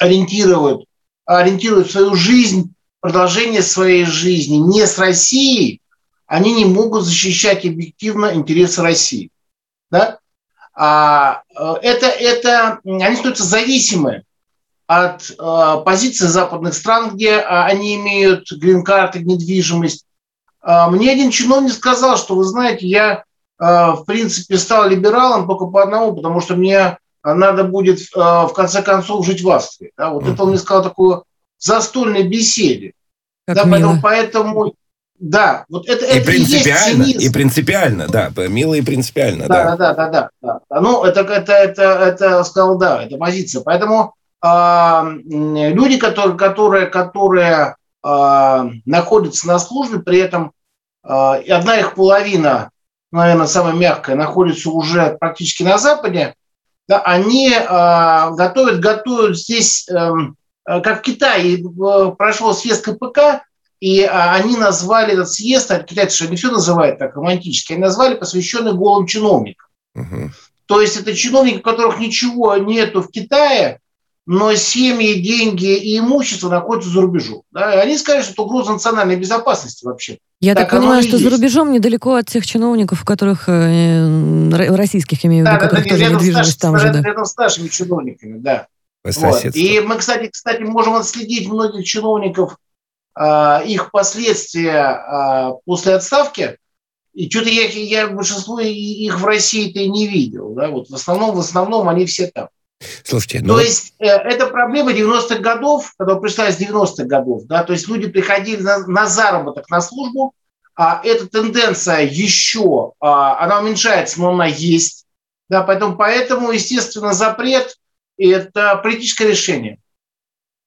ориентируют, ориентируют свою жизнь, продолжение своей жизни не с Россией, они не могут защищать объективно интересы России. Да? А, э, это, это, они становятся зависимы от а, позиции западных стран, где а, они имеют грин-карты, недвижимость. А, мне один чиновник сказал, что, вы знаете, я Э, в принципе, стал либералом только по одному, потому что мне надо будет э, в конце концов жить в Австрии. Да, вот uh-huh. это он мне сказал такую застольной беседе. Как да, поэтому, поэтому, да, вот это, и это принципиально, и, и принципиально, да, мило и принципиально, да. Да, да, да, да, да. Ну, это, это, это, это, сказал, да, это позиция. Поэтому э, люди, которые, которые, которые э, находятся на службе, при этом э, одна их половина наверное, самая мягкая, находится уже практически на Западе, да, они э, готовят, готовят здесь, эм, э, как в Китае, э, прошел съезд КПК, и э, они назвали этот съезд, а китайцы же не все называют так романтически, они назвали посвященный голым чиновникам. Угу. То есть это чиновники, у которых ничего нету в Китае, но семьи, деньги и имущество находятся за рубежом. Да? И они сказали, что это угроза национальной безопасности вообще. Я так, так понимаю, что есть. за рубежом недалеко от тех чиновников, у которых э, российских имею в виду, да, которых да, тоже недвижимость там же. Да. Рядом с нашими чиновниками, да. Вот. И мы, кстати, кстати, можем отследить многих чиновников, э, их последствия э, после отставки. И что-то я, я большинство их в России-то и не видел. Да? Вот в, основном, в основном они все там. Слушайте, ну... То есть э, это проблема 90-х годов, когда пришла из 90-х годов, да, то есть люди приходили на, на заработок, на службу, а эта тенденция еще, а, она уменьшается, но она есть, да, поэтому, поэтому, естественно, запрет – это политическое решение.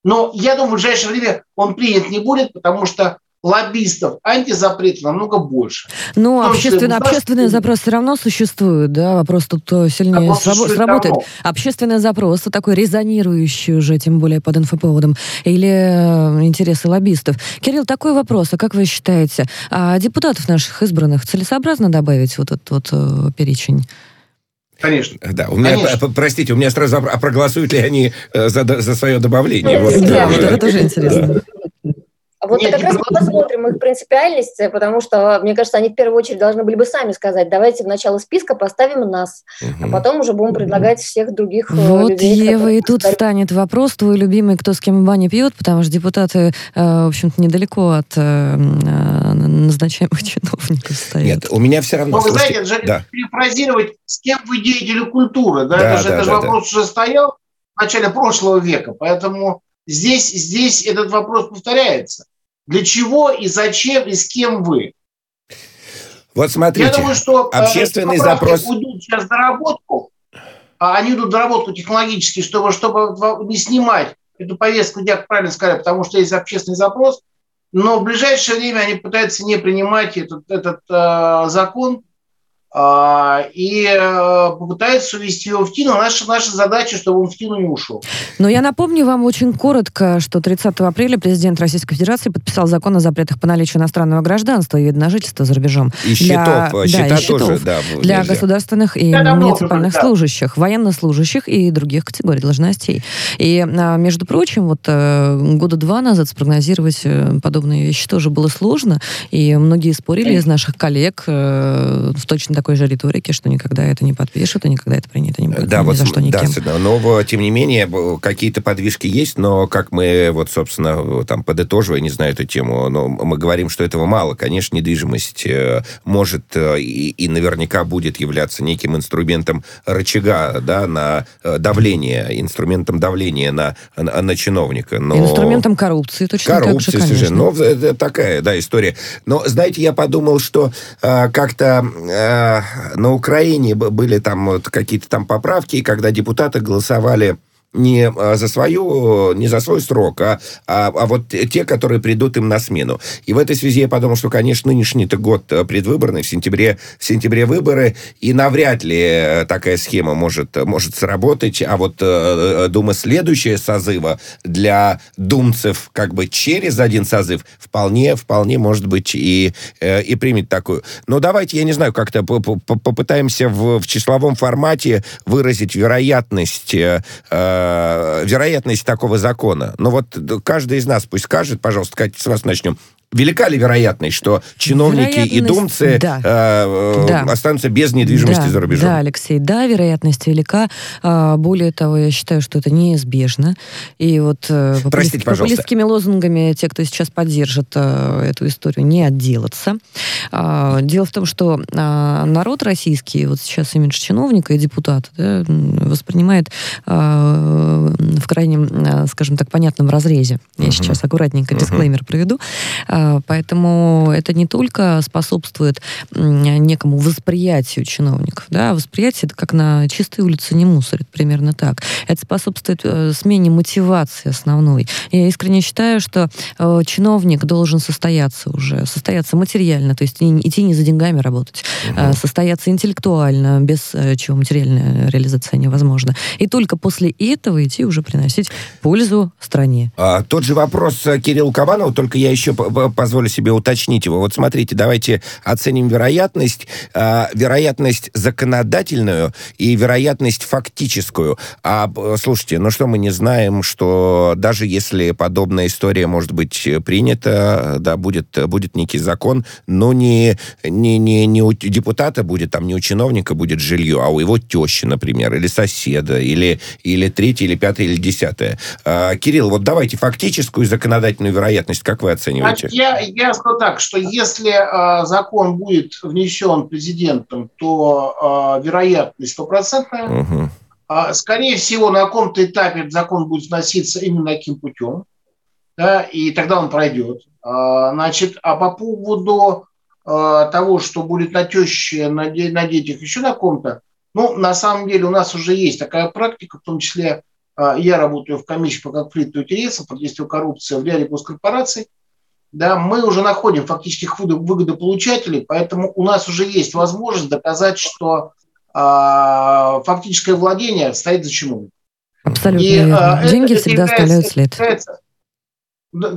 Но я думаю, в ближайшее время он принят не будет, потому что лоббистов антизапрета намного больше. Ну, общественно, общественный запрос все равно существует, да, вопрос тут э, сильнее вопрос сраб- сработает. Давно. Общественный запрос, такой резонирующий уже, тем более под инфоповодом, или э, интересы лоббистов. Кирилл, такой вопрос, а как вы считаете, а депутатов наших избранных целесообразно добавить вот этот вот э, перечень? Конечно. Да, у меня, Конечно. простите, у меня сразу, а проголосуют ли они за, за свое добавление? Вот, да, да, это тоже интересно. А Вот как раз мы посмотрим их принципиальность, потому что, мне кажется, они в первую очередь должны были бы сами сказать, давайте в начало списка поставим нас, угу. а потом уже будем предлагать всех других э, вот, людей. Ева, и тут ставят. встанет вопрос, твой любимый, кто с кем в бане пьет, потому что депутаты, э, в общем-то, недалеко от э, назначаемых чиновников стоят. Нет, у меня все равно... Ну, вы знаете, это же да. перефразировать, с кем вы деятели культуры, да, да это же, да, это да, же да, вопрос да. уже стоял в начале прошлого века, поэтому здесь, здесь этот вопрос повторяется. Для чего и зачем и с кем вы? Вот смотрите, Я думаю, что э, общественный запрос... уйдут сейчас доработку, а они идут доработку технологически, чтобы, чтобы не снимать эту повестку, как правильно сказали, потому что есть общественный запрос, но в ближайшее время они пытаются не принимать этот, этот э, закон, и э, попытается увести его в ТИНу. Наша, наша задача, чтобы он в ТИНу не ушел. Но я напомню вам очень коротко, что 30 апреля президент Российской Федерации подписал закон о запретах по наличию иностранного гражданства и вида на жительство за рубежом. И для, счетов, да, счета и счетов тоже, да, Для нельзя. государственных и да, муниципальных да. служащих, военнослужащих и других категорий должностей. И, а, между прочим, вот э, года два назад спрогнозировать э, подобные вещи тоже было сложно, и многие спорили из наших коллег в точно такой же риторике, что никогда это не подпишут, и никогда это принято не будет. Да, ни вот, за что никем. Да, но, тем не менее, какие-то подвижки есть, но как мы, вот, собственно, там, подытоживая, не знаю эту тему, но мы говорим, что этого мало. Конечно, недвижимость э, может э, и, и наверняка будет являться неким инструментом рычага, да, на э, давление, инструментом давления на, на, на чиновника. Но... Инструментом коррупции, точно коррупции, так же, конечно. Но это такая, да, история. Но, знаете, я подумал, что э, как-то э, на Украине были там какие-то там поправки, когда депутаты голосовали не а, за свою, не за свой срок, а, а, а вот те, которые придут им на смену. И в этой связи я подумал, что, конечно, нынешний-то год э, предвыборный, в сентябре, в сентябре выборы, и навряд ли э, такая схема может, может сработать, а вот, э, думаю, следующая созыва для думцев как бы через один созыв вполне, вполне может быть и, и примет такую. Но давайте, я не знаю, как-то попытаемся в, в числовом формате выразить вероятность Э, вероятность такого закона. Но вот каждый из нас пусть скажет, пожалуйста, Катя, с вас начнем велика ли вероятность, что чиновники и думцы да. Э, да. останутся без недвижимости да. за рубежом? Да, Алексей, да, вероятность велика. А, более того, я считаю, что это неизбежно. И вот э, Простите, популистскими лозунгами те, кто сейчас поддержит э, эту историю, не отделаться. А, дело в том, что а, народ российский, вот сейчас имидж чиновника и депутата, да, воспринимает в крайнем, скажем так, понятном разрезе. Я uh-huh. сейчас аккуратненько дисклеймер uh-huh. проведу. Э, поэтому это не только способствует некому восприятию чиновников. Да? Восприятие это как на чистой улице не мусорит, примерно так. Это способствует э, смене мотивации основной. Я искренне считаю, что э, чиновник должен состояться уже, состояться материально, то есть идти не за деньгами работать, угу. состояться интеллектуально, без чего материальная реализация невозможна. И только после этого идти уже приносить пользу стране. А, тот же вопрос Кирилл Кабанов, только я еще позволю себе уточнить его. Вот смотрите, давайте оценим вероятность, э, вероятность законодательную и вероятность фактическую. А слушайте, ну что мы не знаем, что даже если подобная история может быть принята, да, будет, будет некий закон, но не, не, не, не у депутата будет, там не у чиновника будет жилье, а у его тещи, например, или соседа, или, или третье, или пятое, или десятое. А, Кирилл, вот давайте фактическую законодательную вероятность, как вы оцениваете? Я, я скажу так, что если э, закон будет внесен президентом, то э, вероятность стопроцентная. Угу. Э, скорее всего, на каком-то этапе закон будет вноситься именно таким путем, да, и тогда он пройдет. Э, значит, а по поводу э, того, что будет на теще, на, на детях, еще на ком-то, ну, на самом деле у нас уже есть такая практика, в том числе я работаю в комиссии по конфликту интересов, по действию коррупции в ряде госкорпораций, да, мы уже находим фактических выгодополучателей, поэтому у нас уже есть возможность доказать, что э, фактическое владение стоит за чиновником. Абсолютно И, верно. Деньги это, всегда оставляют след. Является,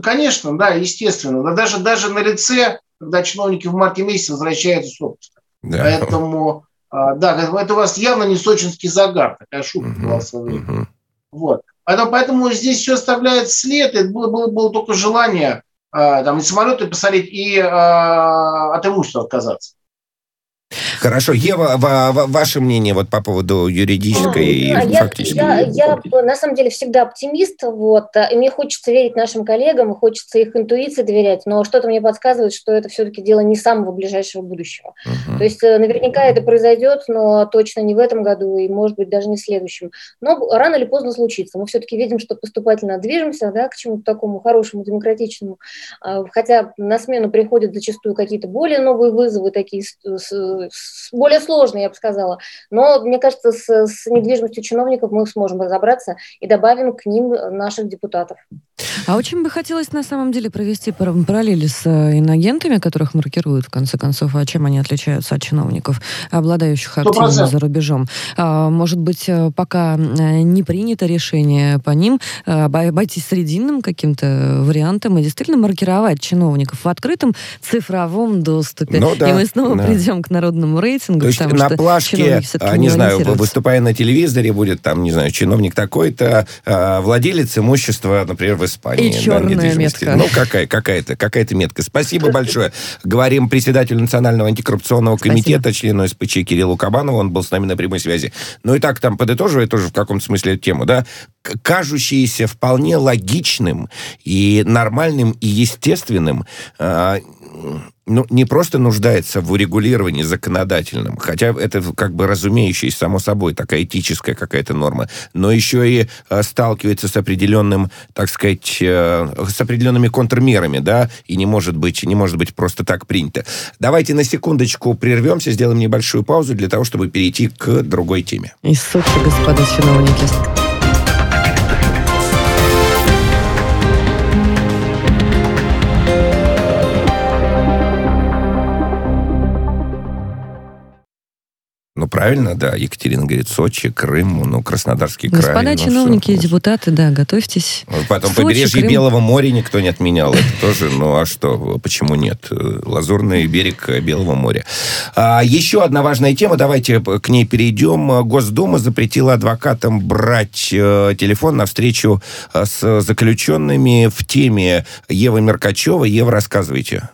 конечно, да, естественно. Но даже, даже на лице, когда чиновники в марте месяце возвращаются с отпуска. Да. Поэтому, а, да, это у вас явно не сочинский загар, такая шутка угу, была в свое время. Угу. Вот. Поэтому, поэтому здесь все оставляет след. Это было, было, было только желание там, и самолеты посадить, и от имущества отказаться. Хорошо. Ева, ваше мнение вот по поводу юридической и я, фактической? Я, я, я на самом деле всегда оптимист, вот, и мне хочется верить нашим коллегам, хочется их интуиции доверять, но что-то мне подсказывает, что это все-таки дело не самого ближайшего будущего. Угу. То есть э, наверняка это произойдет, но точно не в этом году и, может быть, даже не в следующем. Но рано или поздно случится. Мы все-таки видим, что поступательно движемся да, к чему-то такому хорошему, демократичному, а, хотя на смену приходят зачастую какие-то более новые вызовы, такие более сложные, я бы сказала. Но, мне кажется, с, с недвижимостью чиновников мы сможем разобраться и добавим к ним наших депутатов. А очень бы хотелось на самом деле провести параллели с э, иногентами, которых маркируют в конце концов, а чем они отличаются от чиновников, обладающих активом за рубежом. А, может быть, э, пока э, не принято решение по ним, обойтись срединным каким-то вариантом и действительно маркировать чиновников в открытом цифровом доступе. Ну, да, и мы снова да. придем к народному рейтингу. То есть на плашке, а, не знаю, выступая на телевизоре, будет там, не знаю, чиновник такой-то, а, владелец имущества, например, Испании. И черная да, метка. Ну, какая, какая-то, какая-то метка. Спасибо большое. Говорим председателю Национального антикоррупционного комитета, члену СПЧ Кириллу Кабанову, он был с нами на прямой связи. Ну и так там подытоживая тоже в каком-то смысле эту тему, да, кажущиеся вполне логичным и нормальным и естественным а, ну, не просто нуждается в урегулировании законодательном, хотя это как бы разумеющаяся, само собой, такая этическая какая-то норма, но еще и э, сталкивается с определенным, так сказать, э, с определенными контрмерами, да, и не может быть, не может быть просто так принято. Давайте на секундочку прервемся, сделаем небольшую паузу для того, чтобы перейти к другой теме. И Сочи, господа чиновники. Ну, правильно, да. Екатерина говорит, Сочи, Крым, ну, Краснодарский край. Господа ну, чиновники и депутаты, да, готовьтесь. Ну, потом Сочи, побережье Крым. Белого моря никто не отменял. Это тоже, ну, а что, почему нет? Лазурный берег Белого моря. А, еще одна важная тема, давайте к ней перейдем. Госдума запретила адвокатам брать э, телефон на встречу э, с заключенными в теме Евы Меркачева. Ева, рассказывайте.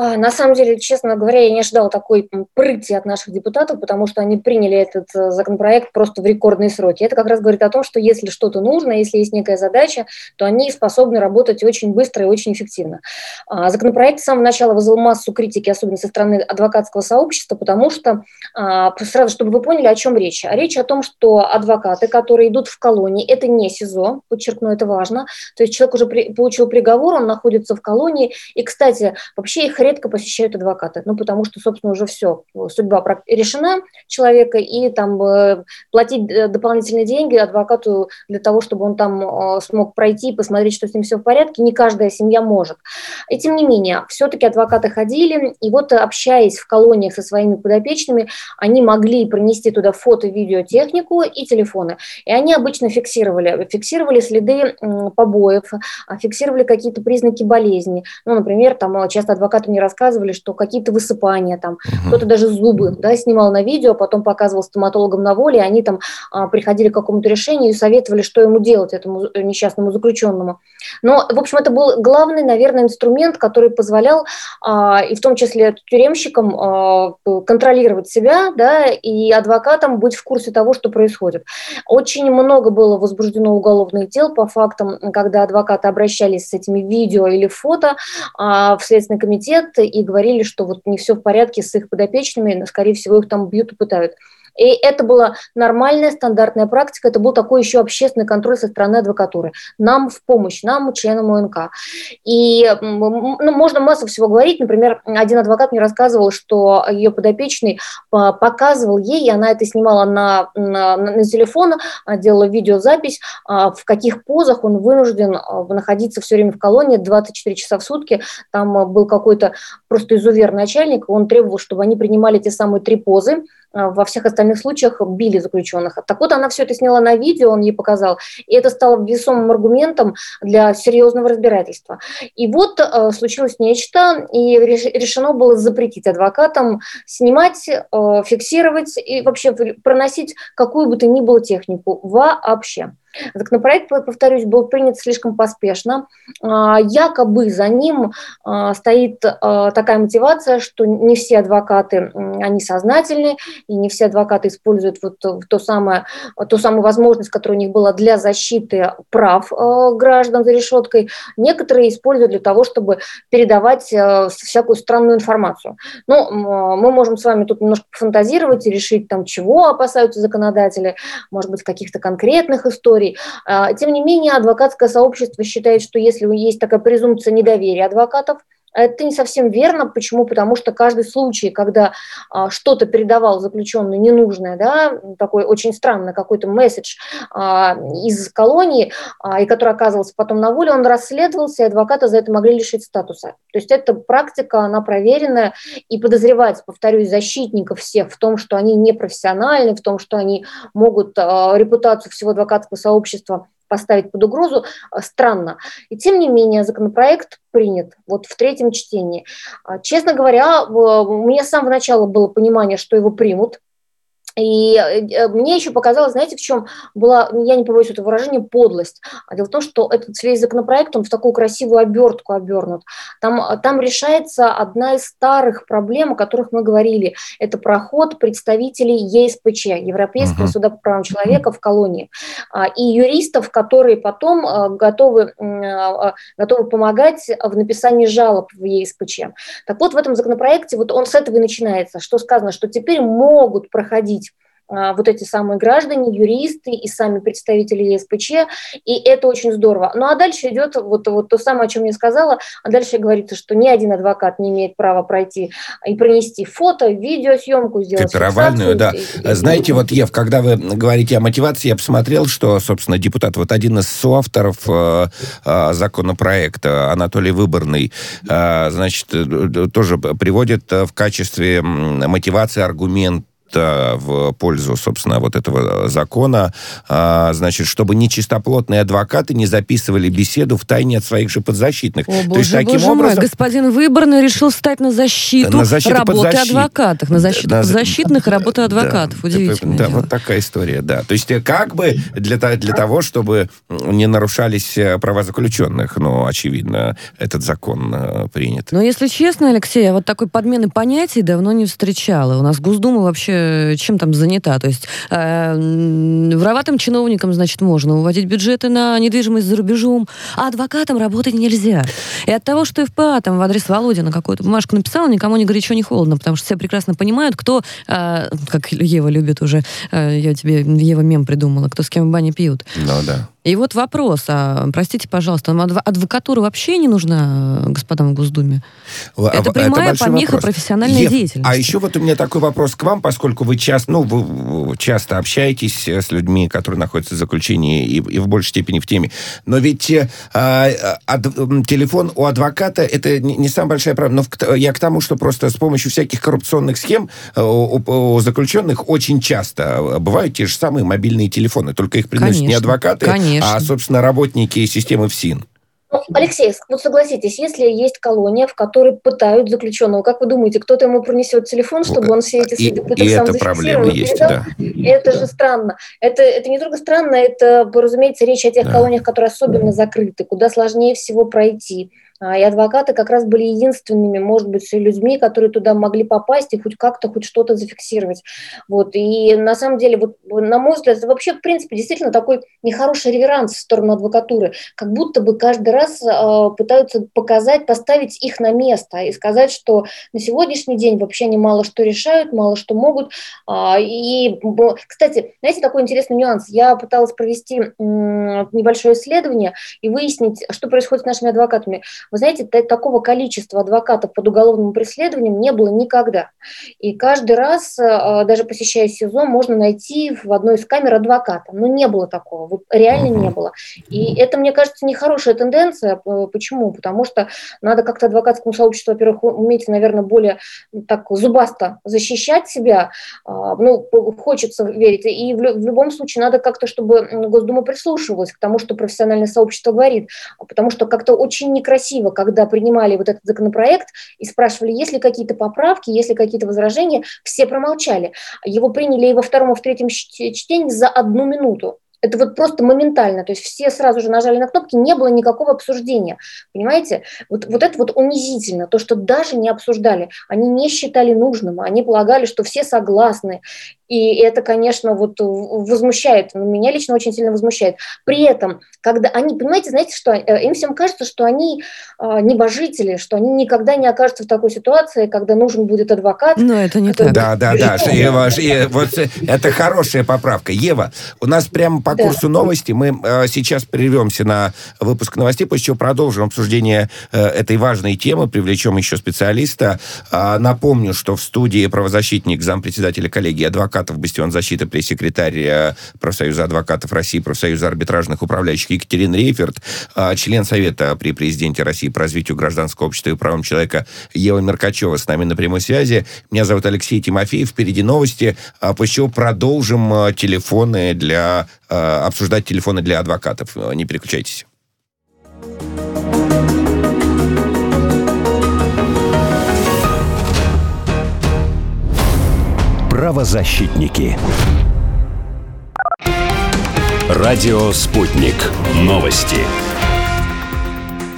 А, на самом деле, честно говоря, я не ожидала такой прыти от наших депутатов, потому что они приняли этот э, законопроект просто в рекордные сроки. Это как раз говорит о том, что если что-то нужно, если есть некая задача, то они способны работать очень быстро и очень эффективно. А, законопроект с самого начала вызвал массу критики, особенно со стороны адвокатского сообщества, потому что, а, сразу, чтобы вы поняли, о чем речь. Речь о том, что адвокаты, которые идут в колонии, это не СИЗО, подчеркну, это важно. То есть человек уже получил приговор, он находится в колонии. И, кстати, вообще их редко посещают адвокаты, ну, потому что, собственно, уже все, судьба решена человека, и там э, платить э, дополнительные деньги адвокату для того, чтобы он там э, смог пройти, посмотреть, что с ним все в порядке, не каждая семья может. И тем не менее, все-таки адвокаты ходили, и вот общаясь в колониях со своими подопечными, они могли принести туда фото, видеотехнику и телефоны. И они обычно фиксировали, фиксировали следы побоев, фиксировали какие-то признаки болезни. Ну, например, там часто адвокаты мне рассказывали, что какие-то высыпания там, угу. кто-то даже зубы, да, снимал на видео, потом показывал стоматологам на воле, и они там а, приходили к какому-то решению и советовали, что ему делать, этому несчастному заключенному. Но, в общем, это был главный, наверное, инструмент, который позволял, а, и в том числе тюремщикам, а, контролировать себя, да, и адвокатам быть в курсе того, что происходит. Очень много было возбуждено уголовных дел по фактам, когда адвокаты обращались с этими видео или фото а, в Следственный комитет, и говорили, что вот не все в порядке с их подопечными, скорее всего, их там бьют и пытают. И это была нормальная стандартная практика, это был такой еще общественный контроль со стороны адвокатуры. Нам в помощь, нам, членам ОНК. И ну, можно массу всего говорить. Например, один адвокат мне рассказывал, что ее подопечный а, показывал ей, и она это снимала на, на, на телефон, а, делала видеозапись, а, в каких позах он вынужден находиться все время в колонии 24 часа в сутки. Там был какой-то просто изувер начальник, он требовал, чтобы они принимали те самые три позы, во всех остальных случаях били заключенных. Так вот, она все это сняла на видео, он ей показал, и это стало весомым аргументом для серьезного разбирательства. И вот э, случилось нечто, и решено было запретить адвокатам снимать, э, фиксировать и вообще проносить какую бы то ни было технику вообще. Законопроект, повторюсь, был принят слишком поспешно. А, якобы за ним а, стоит а, такая мотивация, что не все адвокаты, они сознательны, и не все адвокаты используют вот то самое, ту самую возможность, которая у них была для защиты прав граждан за решеткой. Некоторые используют для того, чтобы передавать всякую странную информацию. Ну, мы можем с вами тут немножко фантазировать и решить, там, чего опасаются законодатели, может быть, каких-то конкретных историй. Тем не менее, адвокатское сообщество считает, что если есть такая презумпция недоверия адвокатов, это не совсем верно. Почему? Потому что каждый случай, когда а, что-то передавал заключенный ненужное, да, такой очень странный какой-то месседж а, из колонии, а, и который оказывался потом на воле, он расследовался, и адвоката за это могли лишить статуса. То есть эта практика, она проверенная, и подозревать, повторюсь, защитников всех в том, что они непрофессиональны, в том, что они могут а, репутацию всего адвокатского сообщества поставить под угрозу, э, странно. И тем не менее законопроект принят вот в третьем чтении. А, честно говоря, у меня с самого начала было понимание, что его примут, и э, мне еще показалось, знаете, в чем была, я не побоюсь этого выражения, подлость. А дело в том, что этот весь законопроект, он в такую красивую обертку обернут. Там, э, там решается одна из старых проблем, о которых мы говорили. Это проход представителей ЕСПЧ, Европейского uh-huh. суда по правам человека в колонии. А, и юристов, которые потом э, готовы, готовы помогать в написании жалоб в ЕСПЧ. Так вот, в этом законопроекте вот он с этого и начинается, что сказано, что теперь могут проходить вот эти самые граждане, юристы и сами представители ЕСПЧ, и это очень здорово. Ну а дальше идет вот, вот то самое, о чем я сказала, а дальше говорится, что ни один адвокат не имеет права пройти и принести фото, видеосъемку, сделать Копировальную, да. И, Знаете, и... вот, Ев, когда вы говорите о мотивации, я посмотрел, что, собственно, депутат, вот один из соавторов э, э, законопроекта, Анатолий Выборный, э, значит, э, тоже приводит в качестве мотивации аргумент в пользу, собственно, вот этого закона, а, значит, чтобы нечистоплотные адвокаты не записывали беседу в тайне от своих же подзащитных. О, боже, То есть, таким боже образом... мой, господин Выборный решил стать на защиту, на защиту работы подзащит... адвокатов, на защиту на... подзащитных и работы адвокатов. Да, Удивительно. Да, вот такая история, да. То есть, как бы для, для того, чтобы не нарушались э, права заключенных, ну, очевидно, этот закон э, принят. Но, если честно, Алексей, я вот такой подмены понятий давно не встречала. У нас Госдума вообще чем там занята. То есть э, вороватым чиновникам, значит, можно уводить бюджеты на недвижимость за рубежом, а адвокатам работать нельзя. И от того, что ФПА там в адрес Володина какую-то бумажку написала, никому не горячо, не холодно, потому что все прекрасно понимают, кто, э, как Ева любит уже, э, я тебе Ева мем придумала, кто с кем в бане пьют. Ну да. И вот вопрос, а, простите, пожалуйста, адвокатура вообще не нужна господам в Госдуме? Это прямая Это помеха вопрос. профессиональной Ев, деятельности. А еще вот у меня такой вопрос к вам, поскольку вы часто, ну, вы часто общаетесь с людьми, которые находятся в заключении и, и в большей степени в теме. Но ведь э, а, ад, телефон у адвоката это не, не самая большая проблема. Но в, я к тому, что просто с помощью всяких коррупционных схем э, у, у заключенных очень часто бывают те же самые мобильные телефоны, только их приносят конечно, не адвокаты, конечно Конечно. а, собственно, работники системы ФСИН. Ну, Алексей, вот согласитесь, если есть колония, в которой пытают заключенного, как вы думаете, кто-то ему принесет телефон, чтобы он все эти следы пыток и сам это проблема есть, да. Это же странно. Это, это не только странно, это, разумеется, речь о тех да. колониях, которые особенно закрыты, куда сложнее всего пройти. А, и адвокаты как раз были единственными, может быть, людьми, которые туда могли попасть и хоть как-то, хоть что-то зафиксировать. Вот. И на самом деле, вот, на мой взгляд, вообще, в принципе, действительно такой нехороший реверанс в сторону адвокатуры. Как будто бы каждый раз э, пытаются показать, поставить их на место и сказать, что на сегодняшний день вообще они мало что решают, мало что могут. Э, и, кстати, знаете, такой интересный нюанс. Я пыталась провести э, небольшое исследование и выяснить, что происходит с нашими адвокатами. Вы знаете, такого количества адвокатов под уголовным преследованием не было никогда. И каждый раз, э, даже посещая СИЗО, можно найти в одной из камер адвоката. Но не было такого, вот реально не было. И это, мне кажется, нехорошая тенденция. Почему? Потому что надо как-то адвокатскому сообществу, во-первых, уметь, наверное, более так зубасто защищать себя. А, ну, хочется верить. И в любом случае надо как-то, чтобы Госдума прислушивалась к тому, что профессиональное сообщество говорит. Потому что как-то очень некрасиво красиво, когда принимали вот этот законопроект и спрашивали, есть ли какие-то поправки, есть ли какие-то возражения, все промолчали. Его приняли и во втором, и в третьем чтении за одну минуту. Это вот просто моментально. То есть все сразу же нажали на кнопки, не было никакого обсуждения. Понимаете? Вот, вот это вот унизительно. То, что даже не обсуждали. Они не считали нужным. Они полагали, что все согласны. И это, конечно, вот возмущает, ну, меня лично очень сильно возмущает. При этом, когда они, понимаете, знаете, что э, им всем кажется, что они э, небожители, что они никогда не окажутся в такой ситуации, когда нужен будет адвокат. Но это не так. Да, да, да. Ева, вот это хорошая поправка. Ева, у нас прямо по курсу да. новости мы э, сейчас прервемся на выпуск новостей, после чего продолжим обсуждение э, этой важной темы, привлечем еще специалиста. Э, напомню, что в студии правозащитник, зампредседателя коллегии адвокат адвокатов, бастион защиты, пресс-секретарь э, профсоюза адвокатов России, профсоюза арбитражных управляющих Екатерина Рейферт, а, член Совета при президенте России по развитию гражданского общества и правам человека Ева Меркачева с нами на прямой связи. Меня зовут Алексей Тимофеев. Впереди новости, а после чего продолжим э, телефоны для э, обсуждать телефоны для адвокатов. Не переключайтесь. Правозащитники. Радио «Спутник». Новости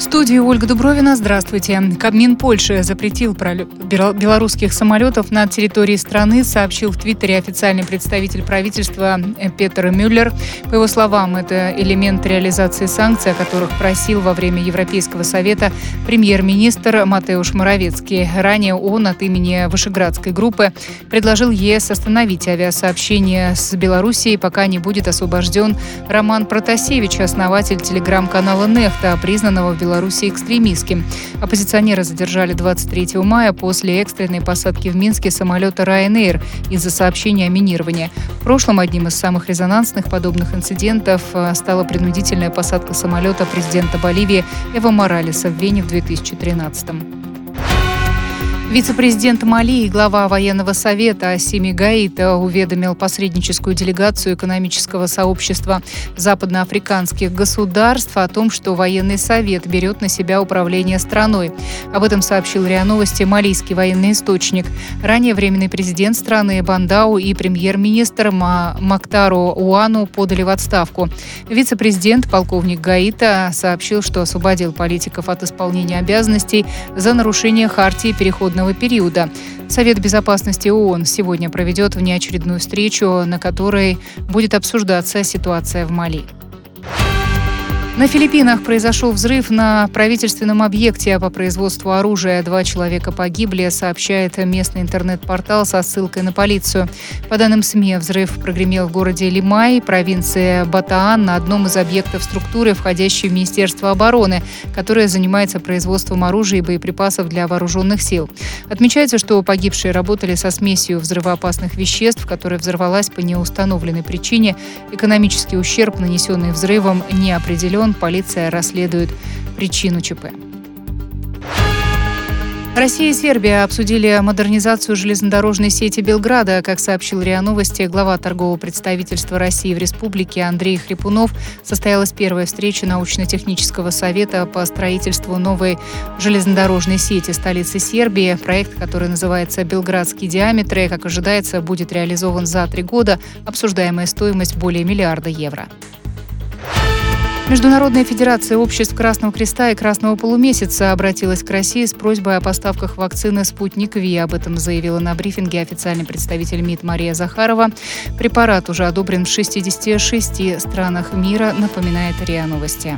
студии Ольга Дубровина. Здравствуйте. Кабмин Польши запретил белорусских самолетов на территории страны, сообщил в Твиттере официальный представитель правительства Петер Мюллер. По его словам, это элемент реализации санкций, о которых просил во время Европейского совета премьер-министр Матеуш Моровецкий. Ранее он от имени Вышеградской группы предложил ЕС остановить авиасообщение с Белоруссией, пока не будет освобожден Роман Протасевич, основатель телеграм-канала «Нефта», признанного в Беларуси Беларуси экстремистским. Оппозиционера задержали 23 мая после экстренной посадки в Минске самолета Ryanair из-за сообщения о минировании. В прошлом одним из самых резонансных подобных инцидентов э, стала принудительная посадка самолета президента Боливии Эва Моралеса в Вене в 2013 -м. Вице-президент Мали и глава военного совета Асими Гаита уведомил посредническую делегацию экономического сообщества западноафриканских государств о том, что военный совет берет на себя управление страной. Об этом сообщил РИА Новости малийский военный источник. Ранее временный президент страны Бандау и премьер-министр Мактару Уану подали в отставку. Вице-президент полковник Гаита сообщил, что освободил политиков от исполнения обязанностей за нарушение хартии переходного переходного периода. Совет безопасности ООН сегодня проведет внеочередную встречу, на которой будет обсуждаться ситуация в Мали. На Филиппинах произошел взрыв на правительственном объекте по производству оружия. Два человека погибли, сообщает местный интернет-портал со ссылкой на полицию. По данным СМИ, взрыв прогремел в городе Лимай, провинции Батаан, на одном из объектов структуры, входящей в Министерство обороны, которое занимается производством оружия и боеприпасов для вооруженных сил. Отмечается, что погибшие работали со смесью взрывоопасных веществ, которая взорвалась по неустановленной причине. Экономический ущерб, нанесенный взрывом, не определен полиция расследует причину ЧП. Россия и Сербия обсудили модернизацию железнодорожной сети Белграда. Как сообщил РИА Новости, глава торгового представительства России в республике Андрей Хрипунов состоялась первая встреча научно-технического совета по строительству новой железнодорожной сети столицы Сербии. Проект, который называется «Белградские диаметры», как ожидается, будет реализован за три года. Обсуждаемая стоимость более миллиарда евро. Международная федерация обществ Красного Креста и Красного полумесяца обратилась к России с просьбой о поставках вакцины «Спутник Ви». Об этом заявила на брифинге официальный представитель МИД Мария Захарова. Препарат уже одобрен в 66 странах мира, напоминает РИА Новости.